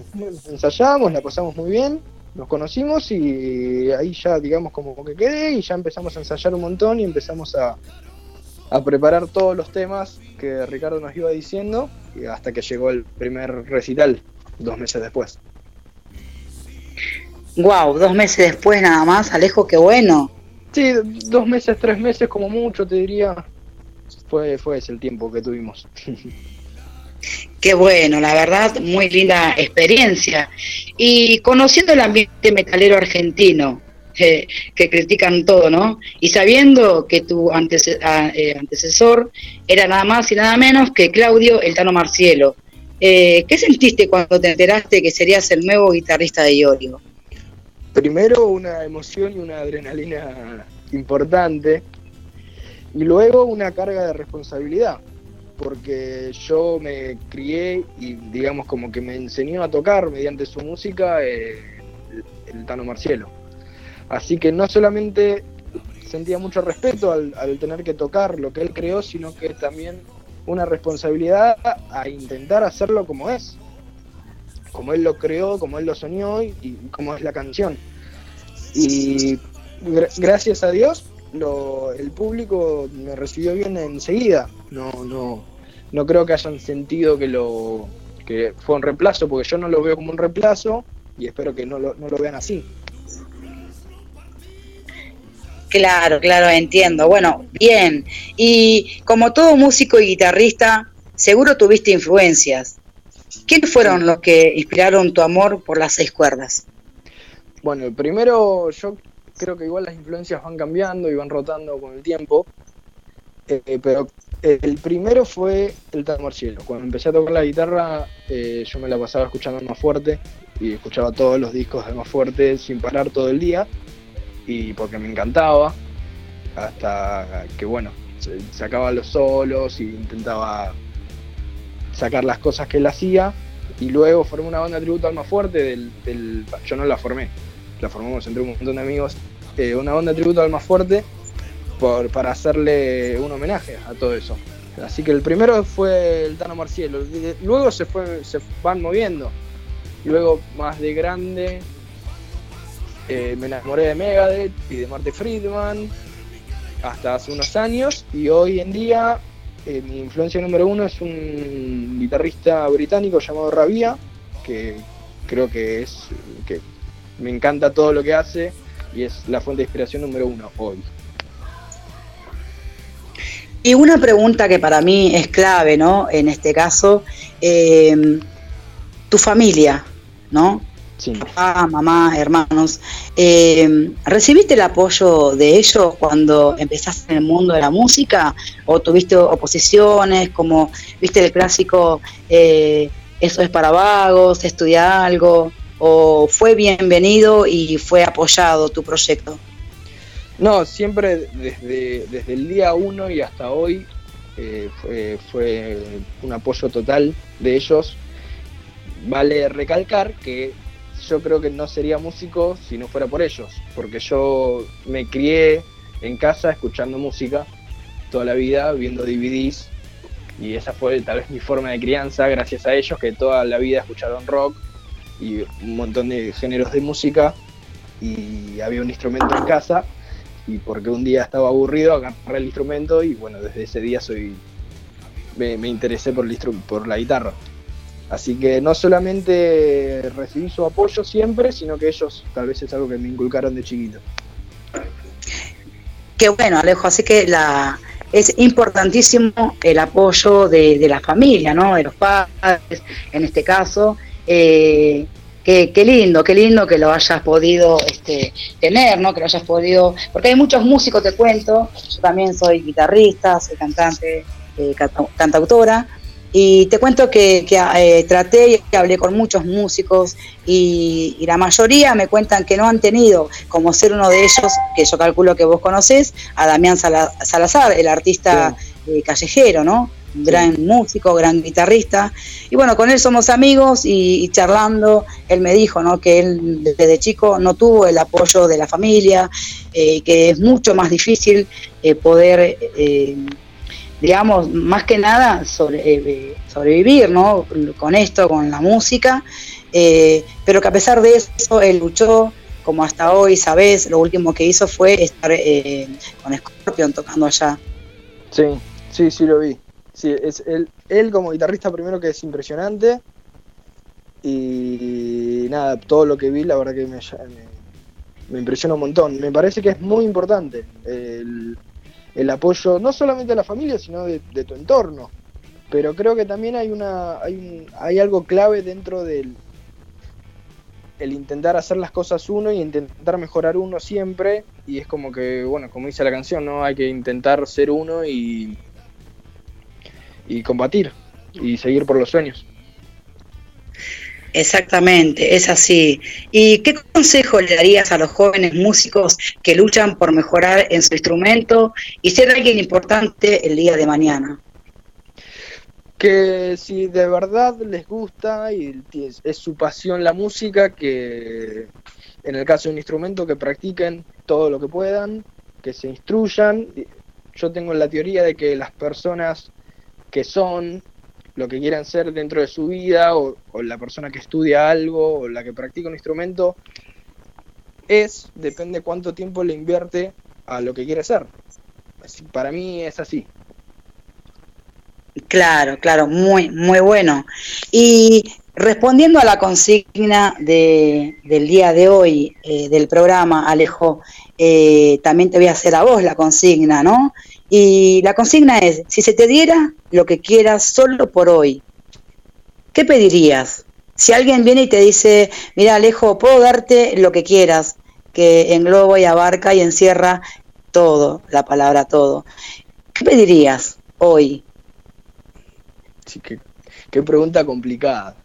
ensayamos, la pasamos muy bien, nos conocimos y ahí ya digamos como que quedé y ya empezamos a ensayar un montón y empezamos a, a preparar todos los temas que Ricardo nos iba diciendo y hasta que llegó el primer recital dos meses después. Wow, dos meses después nada más, Alejo, qué bueno. Sí, dos meses, tres meses como mucho te diría. fue, fue ese el tiempo que tuvimos. Qué bueno, la verdad, muy linda experiencia. Y conociendo el ambiente metalero argentino, eh, que critican todo, ¿no? Y sabiendo que tu eh, antecesor era nada más y nada menos que Claudio El Tano Marcielo. Eh, ¿Qué sentiste cuando te enteraste que serías el nuevo guitarrista de Iorio? Primero una emoción y una adrenalina importante y luego una carga de responsabilidad porque yo me crié y digamos como que me enseñó a tocar mediante su música eh, el, Tano Marcielo. Así que no solamente sentía mucho respeto al, tener que tocar lo que él creó, sino que también una responsabilidad a intentar hacerlo como es, como él lo creó, como él lo soñó y, y como es la canción. Y gracias a Dios el público me recibió bien enseguida. No, no, no creo que hayan sentido que lo que fue un reemplazo, porque yo no lo veo como un reemplazo y espero que lo, no lo vean así. Claro, claro, entiendo. Bueno, bien. Y como todo músico y guitarrista, seguro tuviste influencias. ¿Quiénes fueron los que inspiraron tu amor por las seis cuerdas? Bueno, primero yo creo que igual las influencias van cambiando y van rotando con el tiempo, eh, pero el primero fue el Tan Marcielo. Cuando empecé a tocar la guitarra, eh, yo me la pasaba escuchando más fuerte y escuchaba todos los discos de más fuerte sin parar todo el día, y porque me encantaba, hasta que bueno, sacaba los solos y intentaba sacar las cosas que él hacía y luego formé una banda de tributo al más fuerte del, del, yo no la formé la formamos entre un montón de amigos, eh, una banda de tributo al más fuerte por, para hacerle un homenaje a todo eso. Así que el primero fue el Tano Marcielo, luego se, fue, se van moviendo. Luego, más de grande, eh, me enamoré de Megadeth y de Marte Friedman hasta hace unos años y hoy en día eh, mi influencia número uno es un guitarrista británico llamado Rabia, que creo que es que me encanta todo lo que hace y es la fuente de inspiración número uno hoy. Y una pregunta que para mí es clave, ¿no? En este caso, eh, tu familia, ¿no? Sí. Papá, mamá, hermanos. Eh, ¿Recibiste el apoyo de ellos cuando empezaste en el mundo de la música? ¿O tuviste oposiciones? Como, viste el clásico, eh, eso es para vagos, estudia algo o fue bienvenido y fue apoyado tu proyecto? No, siempre desde, desde el día uno y hasta hoy eh, fue, un apoyo total de ellos. Vale recalcar que yo creo que no sería músico si no fuera por ellos, porque yo me crié en casa escuchando música toda la vida, viendo DVDs, y esa fue tal vez mi forma de crianza, gracias a ellos que toda la vida escucharon rock, y un montón de géneros de música y había un instrumento en casa y porque un día estaba aburrido agarré el instrumento y bueno, desde ese día soy me, interesé por, el por la guitarra. Así que no solamente recibí su apoyo siempre, sino que ellos tal vez es algo que me inculcaron de chiquito. Qué bueno, Alejo, así que la, es importantísimo el apoyo de, la familia, ¿no? De los padres, en este caso, eh, qué, lindo, qué lindo que lo hayas podido este, tener, ¿no? Que lo hayas podido, porque hay muchos músicos, te cuento, yo también soy guitarrista, soy cantante, eh, cantautora, y te cuento que, eh, traté y hablé con muchos músicos y, la mayoría me cuentan que no han tenido, como ser uno de ellos, que yo calculo que vos conocés, a Damián Salazar, el artista eh, callejero, ¿no? gran músico, gran guitarrista. Y bueno, con él somos amigos y, charlando, él me dijo ¿no? que él desde chico no tuvo el apoyo de la familia, eh, que es mucho más difícil eh, poder, eh, digamos, más que nada sobre, sobrevivir ¿no? con esto, con la música, pero que a pesar de eso él luchó. Como hasta hoy, sabes, lo último que hizo fue estar con Scorpion tocando allá. Sí, sí, sí lo vi. Sí, es él, él como guitarrista primero que es impresionante. Y nada, todo lo que vi la verdad que me, me, impresiona un montón. Me parece que es muy importante el, el apoyo no solamente de la familia, sino de, tu entorno. Pero creo que también hay, una, hay, hay algo clave dentro del el intentar hacer las cosas uno y intentar mejorar uno siempre. Y es como que, bueno, como dice la canción, ¿no? Hay que intentar ser uno y, y combatir y seguir por los sueños. Exactamente, es así. ¿Y qué consejo le darías a los jóvenes músicos que luchan por mejorar en su instrumento y ser alguien importante el día de mañana? Que si de verdad les gusta y es su pasión la música, que en el caso de un instrumento que practiquen todo lo que puedan, que se instruyan. Yo tengo la teoría de que las personas que son lo que quieran ser dentro de su vida, o, la persona que estudia algo, o la que practica un instrumento, es, depende cuánto tiempo le invierte a lo que quiere ser. para mí es así. Claro, claro, muy, muy bueno. Y respondiendo a la consigna de, del día de hoy eh, del programa, Alejo, eh, también te voy a hacer a vos la consigna, ¿no? Y la consigna es, si se te diera lo que quieras solo por hoy, ¿qué pedirías? Si alguien viene y te dice, mira Alejo, puedo darte lo que quieras, que engloba y abarca y encierra todo, la palabra todo, ¿qué pedirías hoy? Sí, qué, pregunta complicada.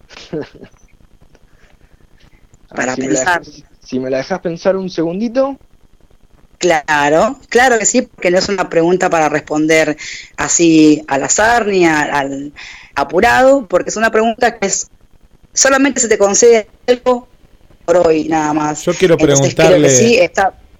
Para pensar. si me la dejas pensar un segundito. Claro, claro que sí, porque no es una pregunta para responder así al azar ni al, apurado, porque es una pregunta que es solamente se te concede algo por hoy nada más. Yo quiero preguntarle,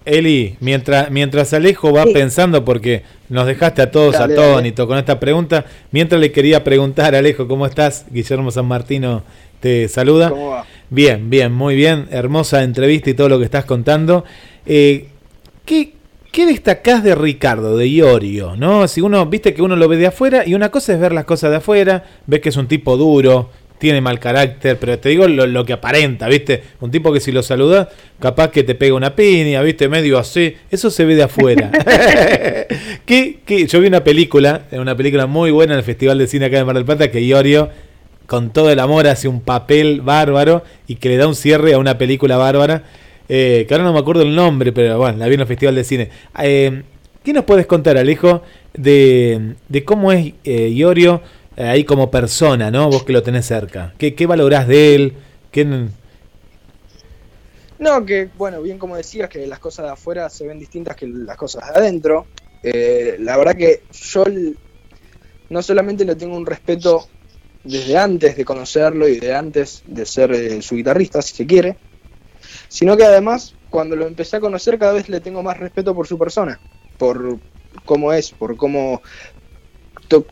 Eli, mientras, mientras Alejo va pensando, porque nos dejaste a todos atónitos con esta pregunta, mientras le quería preguntar, Alejo, ¿cómo estás? Guillermo San Martino te saluda. ¿Cómo va? Bien, bien, muy bien, hermosa entrevista y todo lo que estás contando. Eh, ¿qué, ¿Qué destacás de Ricardo, de Iorio? ¿no? Si uno, viste que uno lo ve de afuera y una cosa es ver las cosas de afuera, ves que es un tipo duro, tiene mal carácter, pero te digo lo, que aparenta, ¿viste? Un tipo que si lo saludas, capaz que te pega una piña, ¿viste? Medio así, eso se ve de afuera. ¿Qué, Yo vi una película, una película muy buena en el Festival de Cine acá de Mar del Plata, que Iorio, con todo el amor, hace un papel bárbaro y que le da un cierre a una película bárbara eh, que ahora no me acuerdo el nombre, pero bueno, la vi en el Festival de Cine. Eh, ¿Qué nos puedes contar, Alejo, de, de cómo es eh, Iorio eh, ahí como persona, ¿no? Vos que lo tenés cerca. ¿Qué, qué valorás de él? No, que bueno, bien como decías, que las cosas de afuera se ven distintas que las cosas de adentro. la verdad que yo no solamente le tengo un respeto desde antes de conocerlo y de antes de ser su guitarrista, si se quiere, sino que además cuando lo empecé a conocer cada vez le tengo más respeto por su persona, por cómo es, por cómo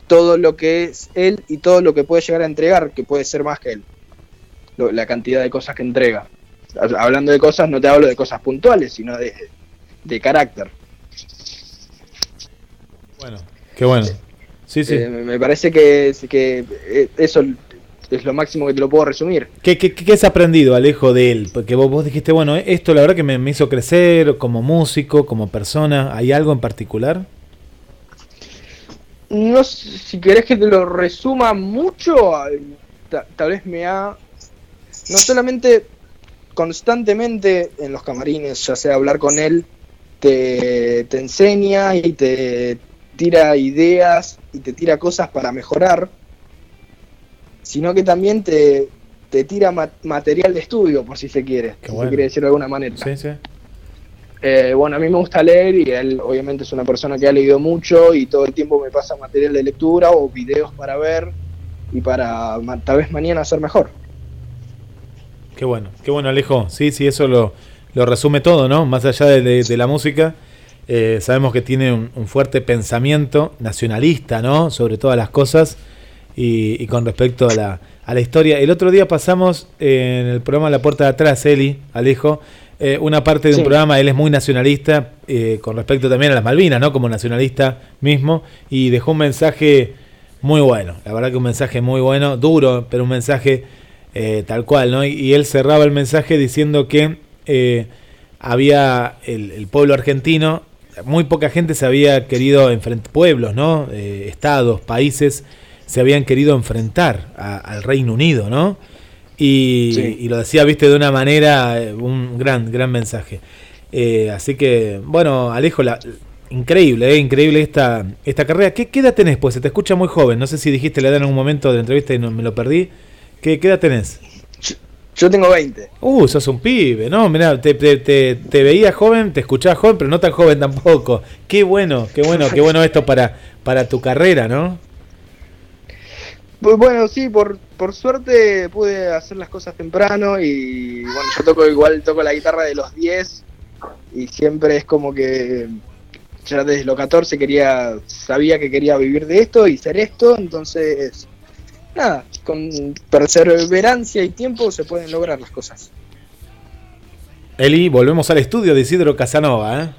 todo lo que es él y todo lo que puede llegar a entregar, que puede ser más que él, la cantidad de cosas que entrega. Hablando de cosas, no te hablo de cosas puntuales, sino de, de carácter. Bueno, qué bueno. Sí, sí. Eh, me parece que, que eh, eso es lo máximo que te lo puedo resumir. ¿Qué, qué, has aprendido, Alejo, de él? Porque vos, vos dijiste, bueno, esto la verdad que me, hizo crecer como músico, como persona. ¿Hay algo en particular? No si querés que te lo resuma mucho, tal vez me ha... No solamente constantemente en los camarines, ya sea hablar con él, te, te enseña y te tira ideas y te tira cosas para mejorar sino que también te, tira material de estudio, por si se quiere, si se quiere decir de alguna manera. Sí, sí. Eh, bueno, a mí me gusta leer y él obviamente es una persona que ha leído mucho y todo el tiempo me pasa material de lectura o videos para ver y para tal vez mañana hacer mejor. Qué bueno, qué bueno Alejo. Sí, sí, eso lo, resume todo, ¿no? Más allá de, la música, eh, sabemos que tiene un, un, fuerte pensamiento nacionalista, ¿no? Sobre todas las cosas y, con respecto a la, a la, historia. El otro día pasamos en el programa La Puerta de Atrás, Eli, Alejo, eh, una parte de un programa, él es muy nacionalista eh, con respecto también a las Malvinas, ¿no? Como nacionalista mismo, y dejó un mensaje muy bueno, la verdad que un mensaje muy bueno, duro, pero un mensaje eh, tal cual, ¿no? Y, él cerraba el mensaje diciendo que había el, el pueblo argentino muy poca gente se había querido enfrentar, pueblos, ¿no? Eh, estados, países, se habían querido enfrentar al Reino Unido, ¿no? Y, lo decía, viste, de una manera, eh, un gran, gran mensaje. Eh, así que, bueno, Alejo, la, increíble, eh, increíble esta, esta carrera. ¿Qué, ¿Qué, edad tenés? Pues se te escucha muy joven. No sé si dijiste la edad en algún momento de la entrevista y no, me lo perdí. ¿Qué, qué edad tenés? Yo, tengo 20. Uh, sos un pibe, ¿no? Mirá, te, te, te, veía joven, te escuchaba joven, pero no tan joven tampoco. Qué bueno, qué bueno, qué bueno esto para, para tu carrera, ¿no? Pues bueno, sí, por, por suerte pude hacer las cosas temprano y bueno, yo toco igual, toco la guitarra de los 10 y siempre es como que ya desde los 14 quería, sabía que quería vivir de esto y ser esto, entonces nada, con perseverancia y tiempo se pueden lograr las cosas. Eli, volvemos al estudio de Isidro Casanova, ¿eh?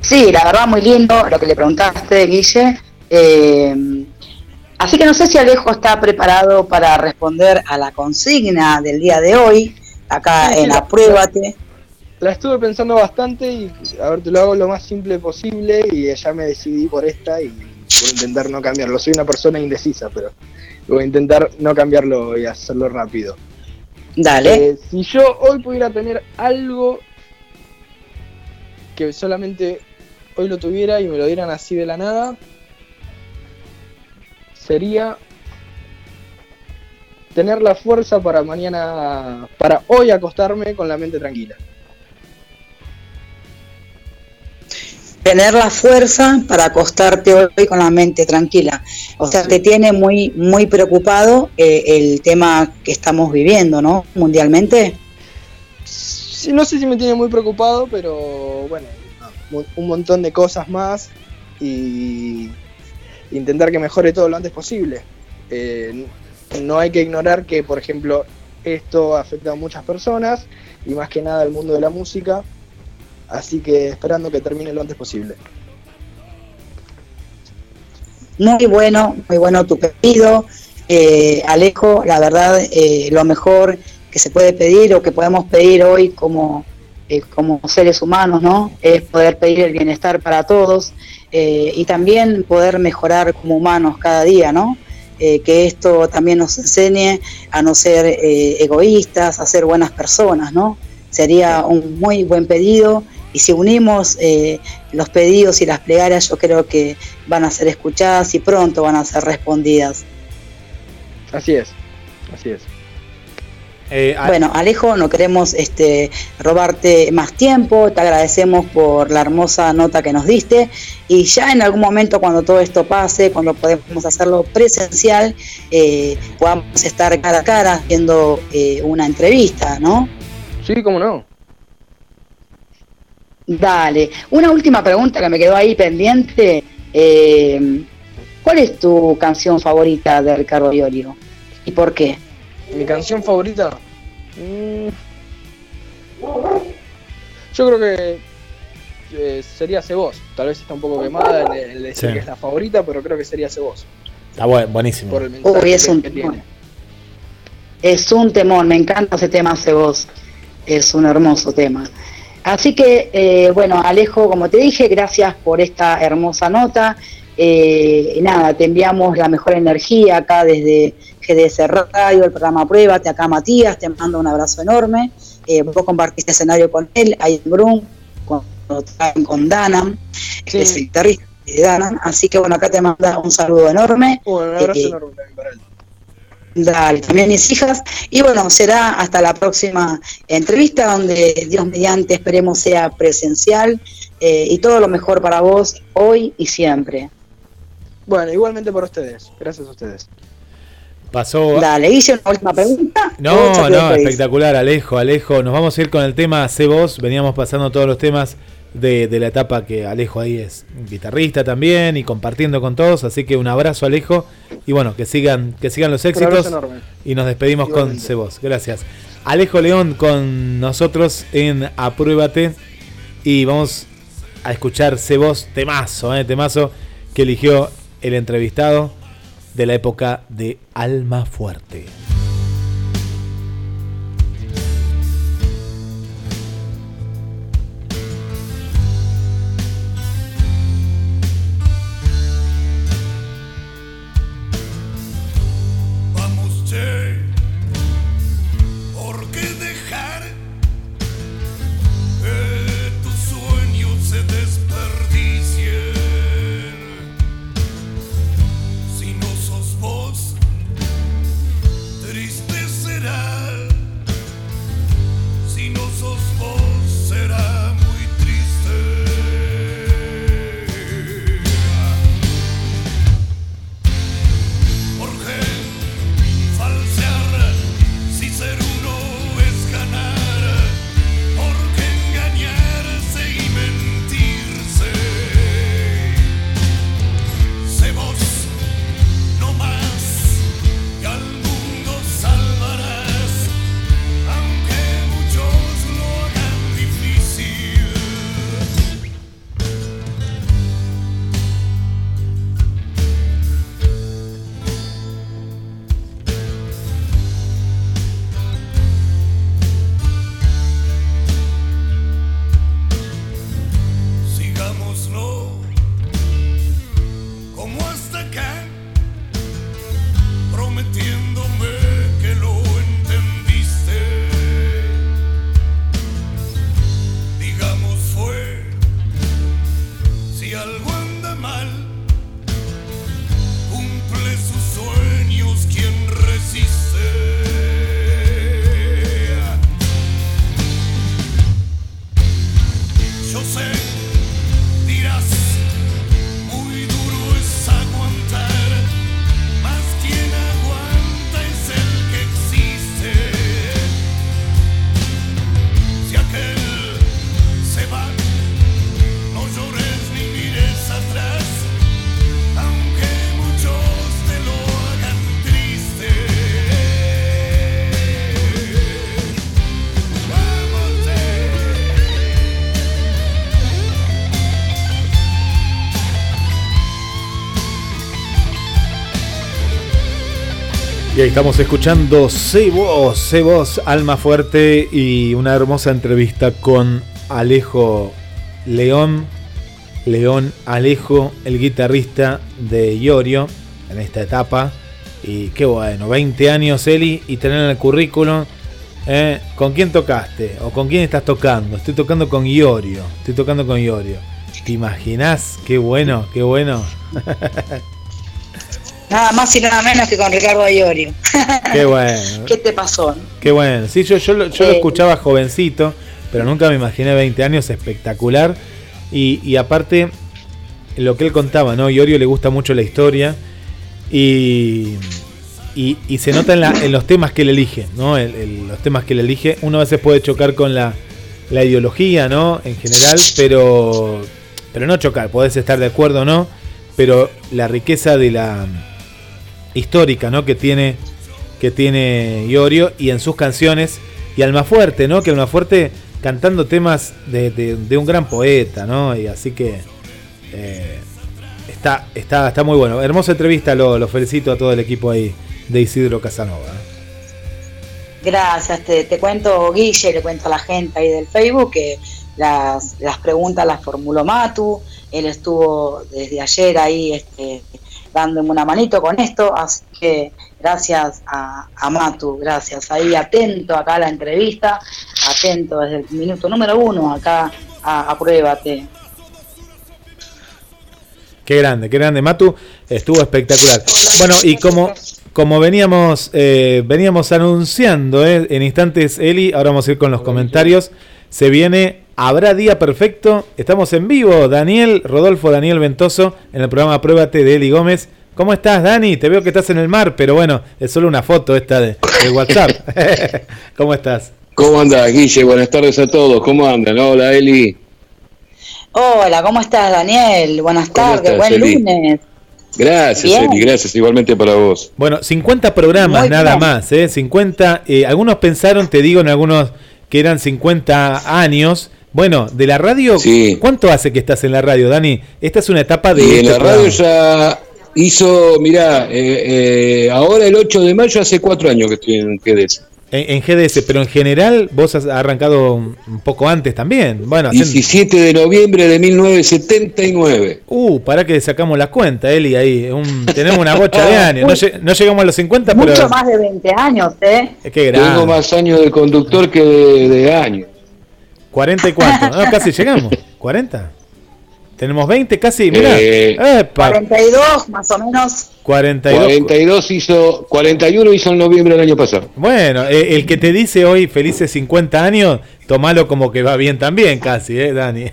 Sí, la verdad muy lindo lo que le preguntaste, Guille. Eh, así que no sé si Alejo está preparado para responder a la consigna del día de hoy, acá en Apruébate. La estuve pensando bastante y a ver, te lo hago lo más simple posible y ya me decidí por esta y voy a intentar no cambiarlo. Soy una persona indecisa, pero voy a intentar no cambiarlo y hacerlo rápido. Dale. Eh, si yo hoy pudiera tener algo que solamente hoy lo tuviera y me lo dieran así de la nada, sería tener la fuerza para mañana, para hoy acostarme con la mente tranquila. Tener la fuerza para acostarte hoy con la mente tranquila. O sea, te tiene muy, muy preocupado eh, el tema que estamos viviendo, ¿no? Mundialmente. Sí, no sé si me tiene muy preocupado, pero bueno, un montón de cosas más y intentar que mejore todo lo antes posible. Eh, no hay que ignorar que, por ejemplo, esto afecta a muchas personas y más que nada al mundo de la música, así que esperando que termine lo antes posible. Muy bueno, muy bueno tu pedido. Eh, Alejo, la verdad, eh, lo mejor que se puede pedir o que podemos pedir hoy como, como seres humanos, ¿no? Es poder pedir el bienestar para todos, eh, y también poder mejorar como humanos cada día, ¿no? Eh, que esto también nos enseñe a no ser eh, egoístas, a ser buenas personas, ¿no? Sería un muy buen pedido y si unimos los pedidos y las plegarias yo creo que van a ser escuchadas y pronto van a ser respondidas. Así es, así es. Eh, bueno, Alejo, no queremos este, robarte más tiempo, te agradecemos por la hermosa nota que nos diste y ya en algún momento cuando todo esto pase, cuando podemos hacerlo presencial, eh, podamos estar cara a cara haciendo eh, una entrevista, ¿no? Sí, cómo no. Dale, una última pregunta que me quedó ahí pendiente. ¿Cuál es tu canción favorita de Ricardo Iorio y por qué? Mi canción favorita. Mm. Yo creo que eh, sería Cebos. Tal vez está un poco quemada el, decir que es la favorita, pero creo que sería Cebos. Está bueno, buenísimo. Por el mensaje es un que, tiene. Es un temor, me encanta ese tema Cebos. Es un hermoso tema. Así que, eh, bueno, Alejo, como te dije, gracias por esta hermosa nota. Eh, nada, te enviamos la mejor energía acá desde GDS Radio, el programa Pruébate, acá Matías, te mando un abrazo enorme. Eh, vos compartiste escenario con él, ahí en Brum, con, con Danam, que es el guitarrista de Danam. Así que bueno, acá te manda un saludo enorme. un abrazo eh, enorme para él. Dale, también mis hijas. Y bueno, será hasta la próxima entrevista, donde Dios mediante esperemos sea presencial. Eh, y todo lo mejor para vos hoy y siempre. Bueno, igualmente para ustedes. Gracias a ustedes. Pasó. Dale, hice una última pregunta. No, no, espectacular, Alejo, Alejo. Nos vamos a ir con el tema C Voz. Veníamos pasando todos los temas de, la etapa que Alejo ahí es guitarrista también y compartiendo con todos. Así que un abrazo, Alejo. Y bueno, que sigan, que sigan los éxitos. Y nos despedimos con C Voz. Gracias. Alejo León con nosotros en Apruébate. Y vamos a escuchar C Voz, temazo, eh, temazo que eligió el entrevistado de la época de Alma Fuerte. Estamos escuchando Se Voz, Se Voz, Alma Fuerte y una hermosa entrevista con Alejo León, León Alejo, el guitarrista de Iorio en esta etapa. Y qué bueno, 20 años Eli y tener en el currículum ¿eh? con quién tocaste o con quién estás tocando. Estoy tocando con Iorio, estoy tocando con Iorio. ¿Te imaginas? Qué bueno, qué bueno. Nada más y nada menos que con Ricardo Ayorio. Qué bueno. ¿Qué te pasó? Qué bueno. Sí, yo, yo, lo, yo lo escuchaba jovencito, pero nunca me imaginé 20 años, espectacular. Y, y aparte, lo que él contaba, ¿no? Iorio le gusta mucho la historia y, y, y se nota en, la, en, los temas que él elige, ¿no? El, el, los temas que él elige. Uno a veces puede chocar con la, la ideología, ¿no? En general, pero, pero no chocar, podés estar de acuerdo o no, pero la riqueza de la histórica, ¿no? Que tiene que tiene Iorio y en sus canciones y Almafuerte, ¿no? Que Almafuerte cantando temas de, un gran poeta, ¿no? Y así que eh, está, está, está muy bueno. Hermosa entrevista, lo, lo, felicito a todo el equipo ahí de Isidro Casanova. ¿eh? Gracias, te, te, cuento Guille, le cuento a la gente ahí del Facebook que las, las preguntas las formuló Matu, él estuvo desde ayer ahí este, dándome una manito con esto, así que gracias a, Matu, gracias. Ahí atento acá a la entrevista, atento desde el minuto número uno acá a Pruébate. Qué grande, qué grande, Matu, estuvo espectacular. Bueno, y como, como veníamos, eh, veníamos anunciando eh, en instantes, Eli, ahora vamos a ir con los comentarios. Se viene Habrá Día Perfecto. Estamos en vivo. Daniel, Rodolfo Daniel Ventoso, en el programa Pruébate de Eli Gómez. ¿Cómo estás, Dani? Te veo que estás en el mar, pero bueno, es solo una foto esta de, de WhatsApp. ¿Cómo estás? ¿Cómo andas, Guille? Buenas tardes a todos. ¿Cómo andan? Hola, Eli. Hola, ¿cómo estás, Daniel? Buenas tardes, estás, buen Eli? lunes. Gracias, bien. Eli, gracias, igualmente para vos. Bueno, 50 programas Muy nada bien. más, ¿eh? 50, eh, algunos pensaron, te digo, en algunos que eran 50 años, bueno, de la radio, sí. ¿cuánto hace que estás en la radio, Dani? Esta es una etapa de... Y este en la radio ya hizo, mirá, eh, eh, ahora el 8 de mayo hace cuatro años que estoy en GDS. En, en, GDS, pero en general vos has arrancado un, poco antes también. Bueno, 17 de noviembre de 1979. Uh, para que sacamos la cuenta, Eli, ahí. Un, tenemos una bocha de años. No, no, llegamos a los 50, Mucho pero... más de 20 años, ¿eh? Es que grande. Tengo más años de conductor que de, de años. 40 y cuánto. No, casi llegamos. 40. Tenemos 20 casi, mira. Eh, 42 más o menos. 42. 42 hizo, 41 hizo en noviembre del año pasado. Bueno, eh, el que te dice hoy felices 50 años, tomalo como que va bien también casi, ¿eh, Dani?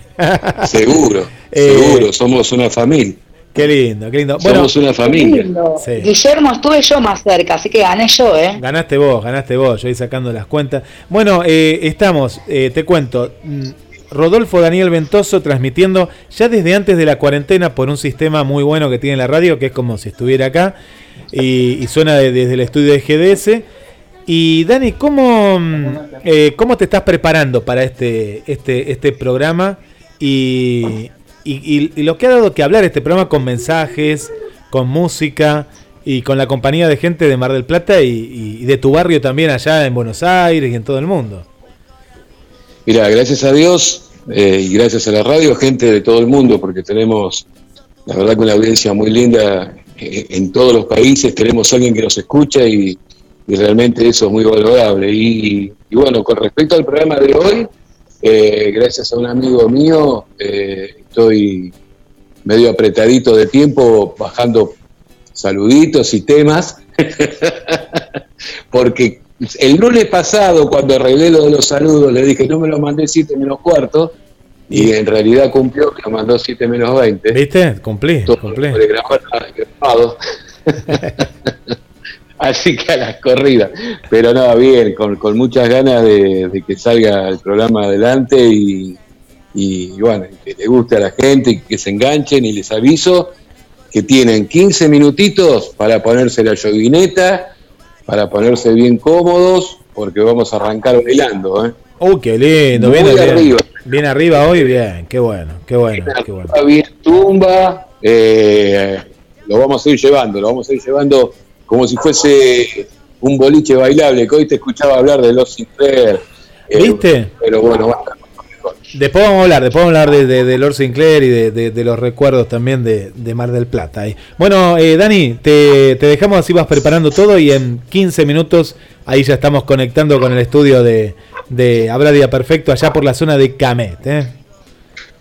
seguro, eh, seguro, somos una familia. Qué lindo, qué lindo. Bueno, Somos una familia. Sí. Guillermo, estuve yo más cerca, así que gané yo, ¿eh? Ganaste vos, ganaste vos, yo ahí sacando las cuentas. Bueno, eh, estamos, eh, te cuento, mm, Rodolfo Daniel Ventoso transmitiendo ya desde antes de la cuarentena por un sistema muy bueno que tiene la radio, que es como si estuviera acá, y, y suena de, desde el estudio de GDS. Y Dani, ¿cómo, eh, ¿cómo te estás preparando para este, este, este programa? Y, y, lo que ha dado que hablar este programa con mensajes, con música y con la compañía de gente de Mar del Plata y, de tu barrio también allá en Buenos Aires y en todo el mundo. Mira, gracias a Dios eh, y gracias a la radio, gente de todo el mundo, porque tenemos, la verdad, que una audiencia muy linda eh, en todos los países, tenemos alguien que nos escucha y, realmente eso es muy valorable. Y, y, bueno, con respecto al programa de hoy, eh, gracias a un amigo mío, eh, estoy medio apretadito de tiempo bajando saluditos y temas, porque el lunes pasado, cuando arreglé lo de los saludos, le dije, no me lo mandé 7 menos cuarto, y en realidad cumplió que lo mandó 7 menos 20. ¿Viste? Cumplí, Todo cumplí. Grabado. Así que a las corridas. Pero no, bien, con, con muchas ganas de, de, que salga el programa adelante y, y, bueno, que le guste a la gente, que se enganchen y les aviso que tienen 15 minutitos para ponerse la yoguineta para ponerse bien cómodos, porque vamos a arrancar bailando. ¿eh? ¡Uh, qué lindo! Bien, bien, arriba. bien arriba hoy, bien, qué bueno, qué bueno. Bien, qué bueno. bien tumba, eh, lo vamos a ir llevando, lo vamos a ir llevando como si fuese un boliche bailable, que hoy te escuchaba hablar de los Sinclair. eh, ¿Viste? Pero bueno, Después vamos a hablar, después vamos a hablar de, de, Lord Sinclair y de, los recuerdos también de, Mar del Plata. Bueno, eh, Dani, te, te, dejamos así, vas preparando todo y en 15 minutos ahí ya estamos conectando con el estudio de, de Día Perfecto allá por la zona de Camet. ¿eh?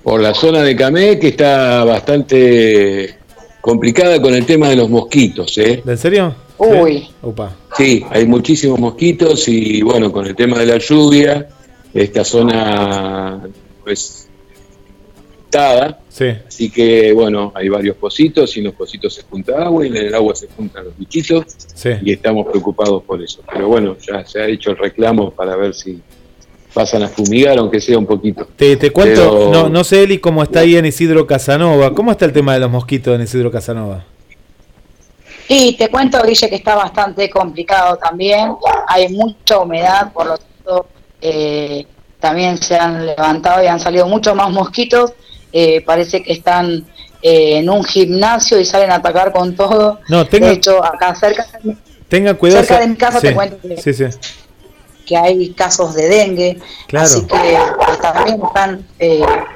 Por la zona de Camet que está bastante complicada con el tema de los mosquitos. ¿eh? ¿En serio? Uy. Sí, hay muchísimos mosquitos y bueno, con el tema de la lluvia, esta zona pues dada, sí. así que bueno, hay varios pocitos y en los pocitos se junta agua y en el agua se juntan los bichitos y estamos preocupados por eso. Pero bueno, ya se ha hecho el reclamo para ver si pasan a fumigar, aunque sea un poquito. Te, te cuento, no, no sé Eli cómo está ahí en Isidro Casanova, ¿cómo está el tema de los mosquitos en Isidro Casanova? Y te cuento, Guille, que está bastante complicado también. Hay mucha humedad, por lo tanto, eh, también se han levantado y han salido muchos más mosquitos. Eh, parece que están eh, en un gimnasio y salen a atacar con todo. No, tenga, de hecho, acá cerca, tenga cuidado. cerca de mi casa te cuento que, hay casos de dengue. Claro. Así que también están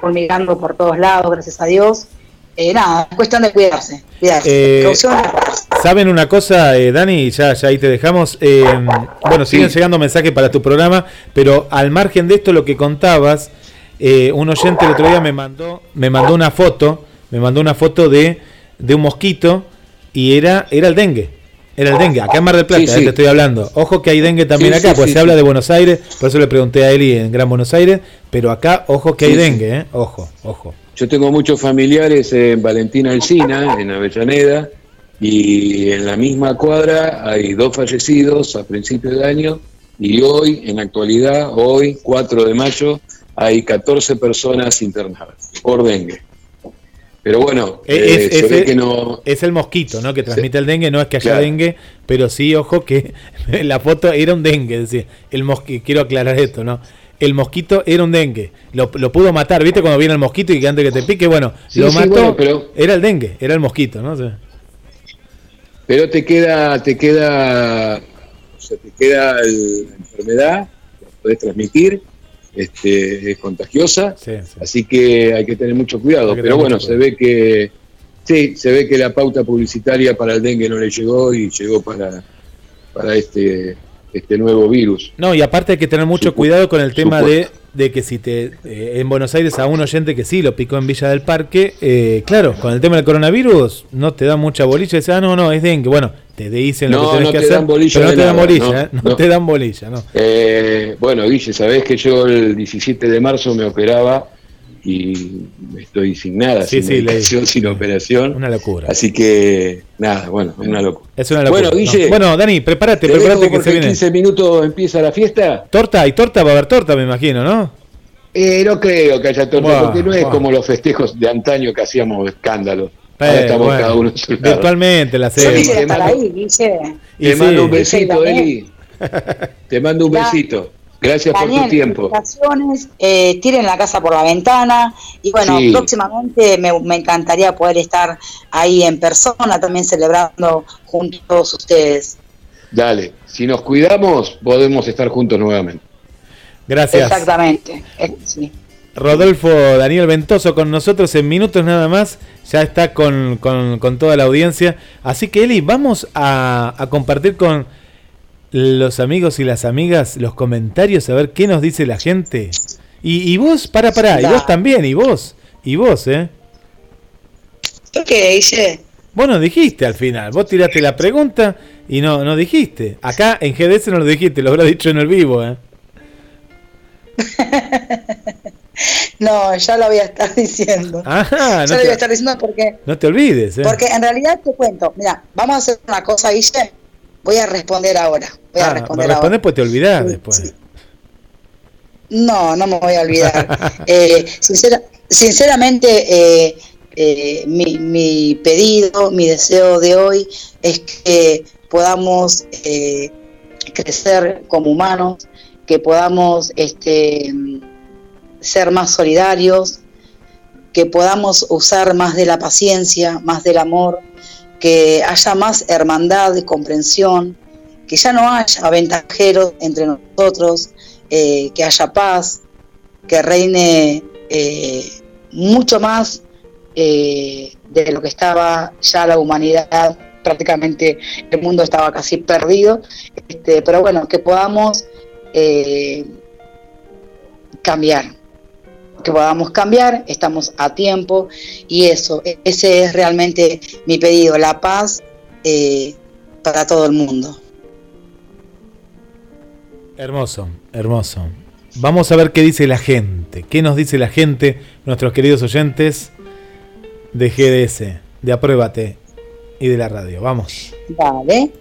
fulmigando por todos lados, gracias a Dios eh, nada, es cuestión de cuidarse. Eh, ¿Saben una cosa, eh, Dani? Ya, ya ahí te dejamos. Eh, bueno, siguen llegando mensajes para tu programa, pero al margen de esto, lo que contabas, un oyente el otro día me mandó, me mandó una foto, me mandó una foto de, de un mosquito y era, era el dengue. Era el dengue, acá en Mar del Plata, te estoy hablando. Ojo que hay dengue también acá, pues se habla de Buenos Aires, por eso le pregunté a Eli en Gran Buenos Aires, pero acá, ojo que hay dengue, ¿eh? Ojo, ojo. Yo tengo muchos familiares en Valentina Alcina, en Avellaneda, y en la misma cuadra hay dos fallecidos a principios de año, y hoy, en la actualidad, hoy, 4 de mayo, hay 14 personas internadas por dengue. Pero bueno, es, eh, que no... es el mosquito, ¿no? Que transmite el dengue, no es que haya dengue, pero sí, ojo que la foto era un dengue, decía, el mosquito, quiero aclarar esto, ¿no? el mosquito era un dengue. Lo, pudo matar, ¿viste? Cuando viene el mosquito y que antes que te pique, bueno, lo mató. pero, era el dengue, era el mosquito, ¿no? Pero te queda, te queda, o sea, te queda la enfermedad, la puedes transmitir, este, es contagiosa, así que hay que tener mucho cuidado. Pero bueno, se ve que, sí, se ve que la pauta publicitaria para el dengue no le llegó y llegó para, para este este nuevo virus. No, y aparte hay que tener mucho cuidado con el tema de, de, que si te eh, en Buenos Aires a un oyente que sí lo picó en Villa del Parque, eh, claro, con el tema del coronavirus no te da mucha bolilla, dice, ah, no, no, es dengue. Bueno, te dicen lo que tenés que hacer, pero no te dan bolilla, no, te dan bolilla, ¿no? Eh, bueno, Guille, sabés que yo el 17 de marzo me operaba y estoy sin nada, sin sin operación. Una locura. Así que, nada, bueno, una locura. Es una locura. Bueno, Guille. Bueno, Dani, prepárate, prepárate que se viene. En 15 minutos empieza la fiesta. Torta, y torta va a haber torta, me imagino, ¿no? Eh, no creo que haya torta, porque no es como los festejos de antaño que hacíamos escándalo. Ahora estamos cada uno Virtualmente la hacemos. Te mando un besito, Eli. Te mando un besito. Gracias por tu tiempo. Eh, tiren la casa por la ventana y bueno, próximamente me, encantaría poder estar ahí en persona también celebrando juntos a todos ustedes. Dale, si nos cuidamos podemos estar juntos nuevamente. Gracias. Exactamente. Rodolfo Daniel Ventoso con nosotros en minutos nada más, ya está con, toda la audiencia. Así que Eli, vamos a compartir con los amigos y las amigas los comentarios a ver qué nos dice la gente. Y, y vos, para, para, y vos también, y vos, y vos, ¿eh? qué hice? Vos no dijiste al final, vos tiraste la pregunta y no, no dijiste. Acá en GDS no lo dijiste, lo habrá dicho en el vivo, ¿eh? no, ya lo voy a estar diciendo. Ajá, ya lo voy a estar diciendo porque... No te olvides, ¿eh? Porque en realidad te cuento, mira, vamos a hacer una cosa, Guille Voy a responder ahora. Voy a ah, responder ahora. pues te olvidás después. No, no me voy a olvidar. eh, sinceramente, eh, eh, mi, mi, pedido, mi deseo de hoy es que podamos crecer como humanos, que podamos este, ser más solidarios, que podamos usar más de la paciencia, más del amor, que haya más hermandad y comprensión, que ya no haya aventajeros entre nosotros, eh, que haya paz, que reine eh, mucho más eh, de lo que estaba ya la humanidad, prácticamente el mundo estaba casi perdido, este, pero bueno, que podamos cambiar, que podamos cambiar, estamos a tiempo y eso, ese es realmente mi pedido, la paz para todo el mundo. Hermoso, hermoso. Vamos a ver qué dice la gente. ¿Qué nos dice la gente, nuestros queridos oyentes de GDS, de Apruébate y de la radio? Vamos. Dale,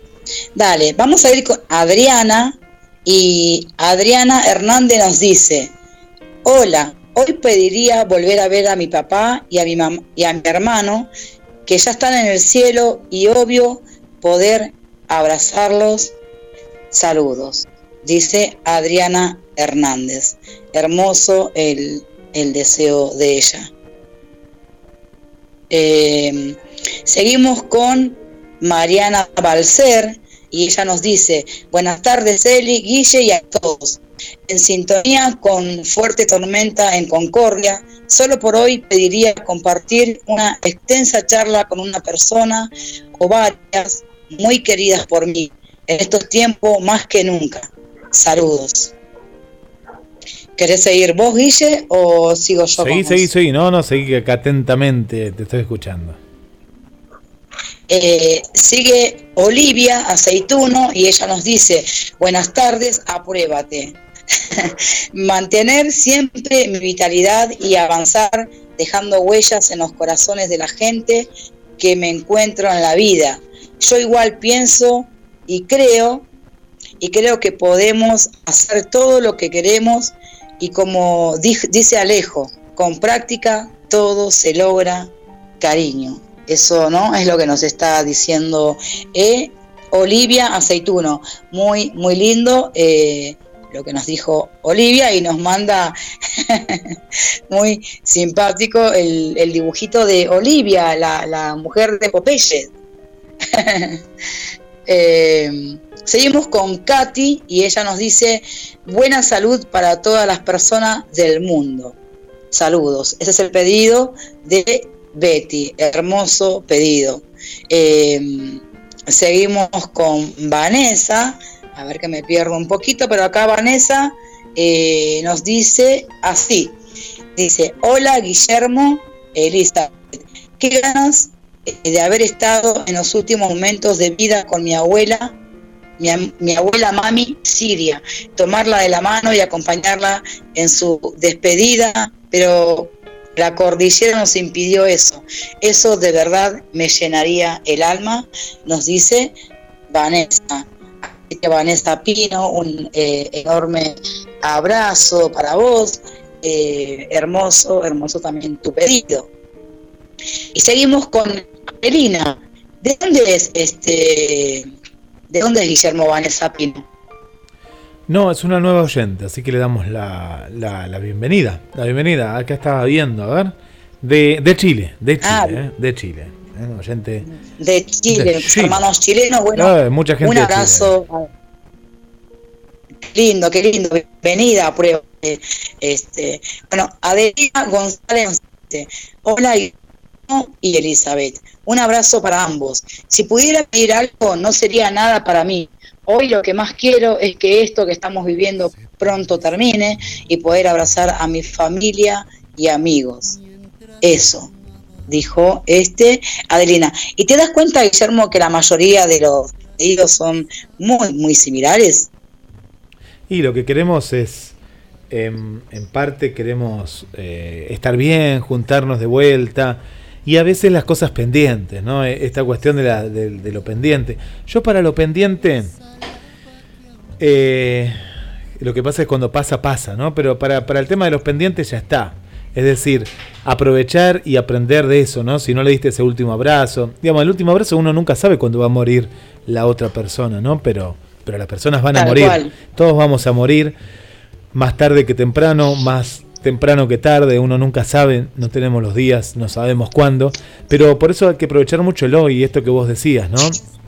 dale. Vamos a ir con Adriana. Y Adriana Hernández nos dice: Hola, hoy pediría volver a ver a mi papá y a mi, y a mi hermano, que ya están en el cielo, y obvio poder abrazarlos. Saludos dice Adriana Hernández. Hermoso el, deseo de ella. Eh, seguimos con Mariana Balcer y ella nos dice, buenas tardes Eli, Guille y a todos. En sintonía con fuerte tormenta en Concordia, solo por hoy pediría compartir una extensa charla con una persona o varias muy queridas por mí en estos tiempos más que nunca. Saludos. ¿Querés seguir vos, Guille, o sigo yo? Seguí, seguí, seguí. No, no, seguí acá atentamente, te estoy escuchando. Eh, sigue Olivia Aceituno y ella nos dice, buenas tardes, apruébate. Mantener siempre mi vitalidad y avanzar dejando huellas en los corazones de la gente que me encuentro en la vida. Yo igual pienso y creo y creo que podemos hacer todo lo que queremos y como dice Alejo, con práctica todo se logra cariño. Eso no es lo que nos está diciendo eh, Olivia Aceituno. Muy, muy lindo eh, lo que nos dijo Olivia y nos manda muy simpático el, dibujito de Olivia, la, mujer de Popeye. eh, Seguimos con Katy y ella nos dice, buena salud para todas las personas del mundo. Saludos. Ese es el pedido de Betty. Hermoso pedido. Eh, seguimos con Vanessa. A ver que me pierdo un poquito, pero acá Vanessa eh, nos dice así. Dice, hola Guillermo, Elizabeth. Qué ganas de haber estado en los últimos momentos de vida con mi abuela mi, abuela mami Siria, tomarla de la mano y acompañarla en su despedida, pero la cordillera nos impidió eso. Eso de verdad me llenaría el alma, nos dice Vanessa. Vanessa Pino, un eh, enorme abrazo para vos. Eh, hermoso, hermoso también tu pedido. Y seguimos con Elina. ¿De dónde es este ¿De dónde es Guillermo Vanessa Pino? No, es una nueva oyente, así que le damos la, bienvenida. La bienvenida, acá estaba viendo, a ver. De, de Chile, de Chile, ah, eh, de Chile. Eh, oyente. De Chile, hermanos chilenos, bueno. Ah, mucha gente un abrazo. Lindo, qué lindo. Bienvenida a prueba. Este, bueno, Adelina González. Hola, y Elizabeth. Un abrazo para ambos. Si pudiera pedir algo, no sería nada para mí. Hoy lo que más quiero es que esto que estamos viviendo pronto termine y poder abrazar a mi familia y amigos. Eso, dijo este Adelina. ¿Y te das cuenta, Guillermo, que la mayoría de los pedidos son muy, muy similares? Y lo que queremos es, em, en, parte queremos eh, estar bien, juntarnos de vuelta, y a veces las cosas pendientes, ¿no? E, esta cuestión de, la, de, lo pendiente. Yo para lo pendiente, eh, lo que pasa es cuando pasa, pasa, ¿no? Pero para, para el tema de los pendientes ya está. Es decir, aprovechar y aprender de eso, ¿no? Si no le diste ese último abrazo. Digamos, el último abrazo uno nunca sabe cuándo va a morir la otra persona, ¿no? Pero, pero las personas van a morir. Todos vamos a morir más tarde que temprano, más temprano que tarde, uno nunca sabe, no tenemos los días, no sabemos cuándo, pero por eso hay que aprovechar mucho el hoy, esto que vos decías, ¿no?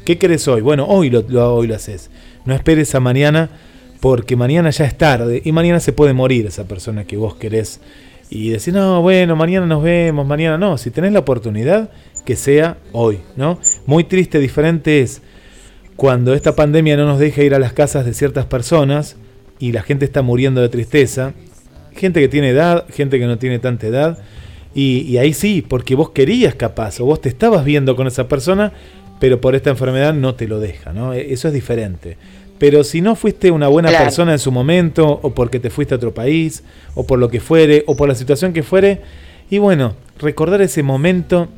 ¿Qué querés hoy? Bueno, hoy lo, hoy lo haces. No esperes a mañana porque mañana ya es tarde y mañana se puede morir esa persona que vos querés y decir, no, bueno, mañana nos vemos, mañana no, si tenés la oportunidad, que sea hoy, ¿no? Muy triste, diferente es cuando esta pandemia no nos deja ir a las casas de ciertas personas y la gente está muriendo de tristeza, gente que tiene edad, gente que no tiene tanta edad, y, y ahí sí, porque vos querías capaz, o vos te estabas viendo con esa persona, pero por esta enfermedad no te lo deja, ¿no? E, eso es diferente. Pero si no fuiste una buena persona en su momento, o porque te fuiste a otro país, o por lo que fuere, o por la situación que fuere, y bueno, recordar ese momento,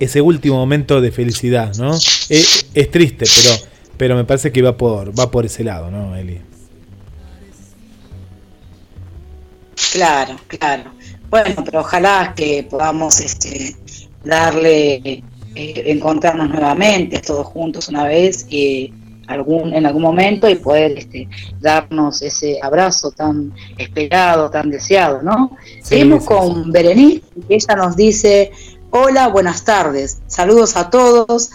ese último momento de felicidad, ¿no? Es, es triste, pero, pero me parece que va por, va por ese lado, ¿no, Eli? Claro, claro. Bueno, pero ojalá que podamos este, darle, eh, encontrarnos nuevamente todos juntos una vez y algún, en algún momento y poder este, darnos ese abrazo tan esperado, tan deseado, ¿no? Seguimos con Berenice, que ella nos dice, hola, buenas tardes, saludos a todos,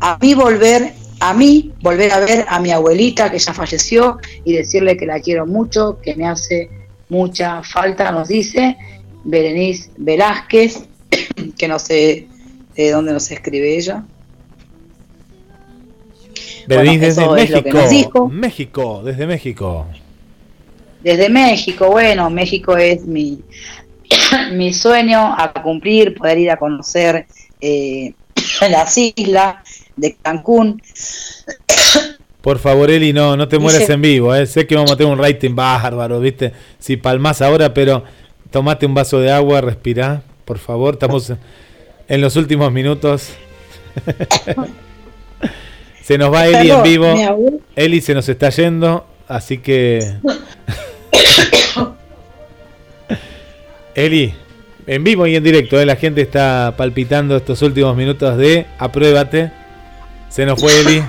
a mí volver, a mí volver a ver a mi abuelita que ya falleció y decirle que la quiero mucho, que me hace mucha falta, nos dice Berenice Velázquez, que no sé de dónde nos escribe ella. Desde México. México, desde México. Desde México, bueno, México es mi, mi sueño a cumplir, poder ir a conocer eh, las islas de Cancún. Por favor, Eli, no, no te mueras en vivo, ¿eh? sé que vamos a tener un rating bárbaro, ¿viste? Si palmas ahora, pero tomate un vaso de agua, respirá, por favor, estamos en los últimos minutos. Se nos va Eli en vivo. Eli se nos está yendo, así que. Eli, en vivo y en directo, ¿eh? la gente está palpitando estos últimos minutos de Apruébate. Se nos fue Eli.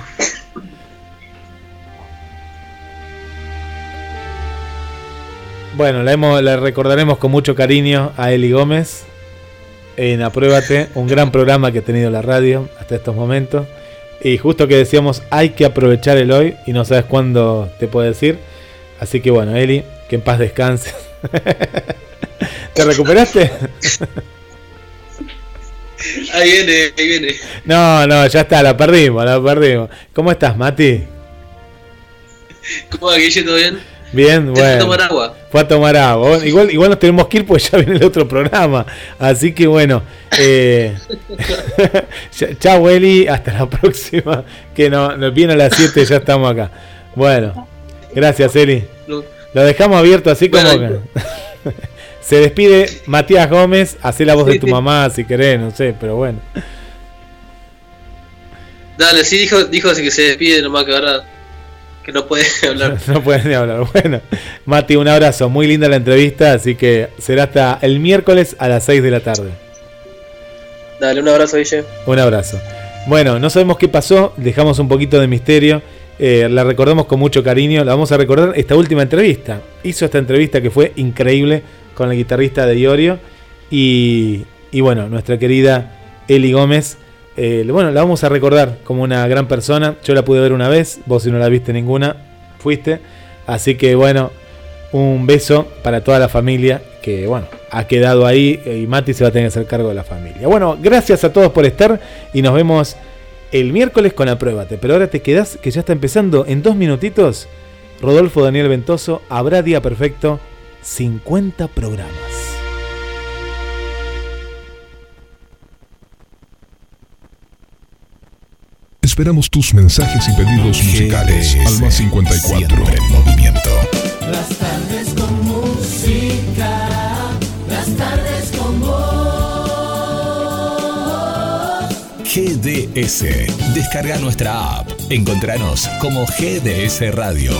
Bueno, la, hemos, la recordaremos con mucho cariño a Eli Gómez en Apruébate, un gran programa que ha tenido la radio hasta estos momentos. Y justo que decíamos, hay que aprovechar el hoy y no sabes cuándo te puede decir. Así que bueno, Eli, que en paz descanses. ¿Te recuperaste? Ahí viene, ahí viene. No, no, ya está, la perdimos, la perdimos. ¿Cómo estás, Mati? ¿Cómo va, Guille? ¿Todo bien? Bien, bueno. Fue a tomar agua. Fue a tomar agua. Igual, igual nos tenemos que ir porque ya viene el otro programa. Así que bueno. Eh, chao, Eli. Hasta la próxima. Que nos no, viene a las 7 ya estamos acá. Bueno. Gracias, Eli. Lo dejamos abierto así como que... Se despide Matías Gómez. Hacé la voz de tu mamá si querés, no sé, pero bueno. Dale, sí, dijo, dijo que se despide nomás que ahora que no puede hablar. no puede ni hablar. Bueno, Mati, un abrazo. Muy linda la entrevista, así que será hasta el miércoles a las 6 de la tarde. Dale, un abrazo, Guille. Un abrazo. Bueno, no sabemos qué pasó, dejamos un poquito de misterio. Eh, la recordamos con mucho cariño. La vamos a recordar esta última entrevista. Hizo esta entrevista que fue increíble con el guitarrista de Iorio. Y, y bueno, nuestra querida Eli Gómez eh, bueno, la vamos a recordar como una gran persona. Yo la pude ver una vez, vos si no la viste ninguna, fuiste. Así que bueno, un beso para toda la familia que bueno, ha quedado ahí y Mati se va a tener que hacer cargo de la familia. Bueno, gracias a todos por estar y nos vemos el miércoles con Apruébate. Pero ahora te quedas que ya está empezando en dos minutitos. Rodolfo Daniel Ventoso, habrá día perfecto, 50 programas. Esperamos tus mensajes y pedidos musicales al más 54 en movimiento. Las tardes con música, las tardes con voz. GDS. Descarga nuestra app. Encontranos como GDS Radio.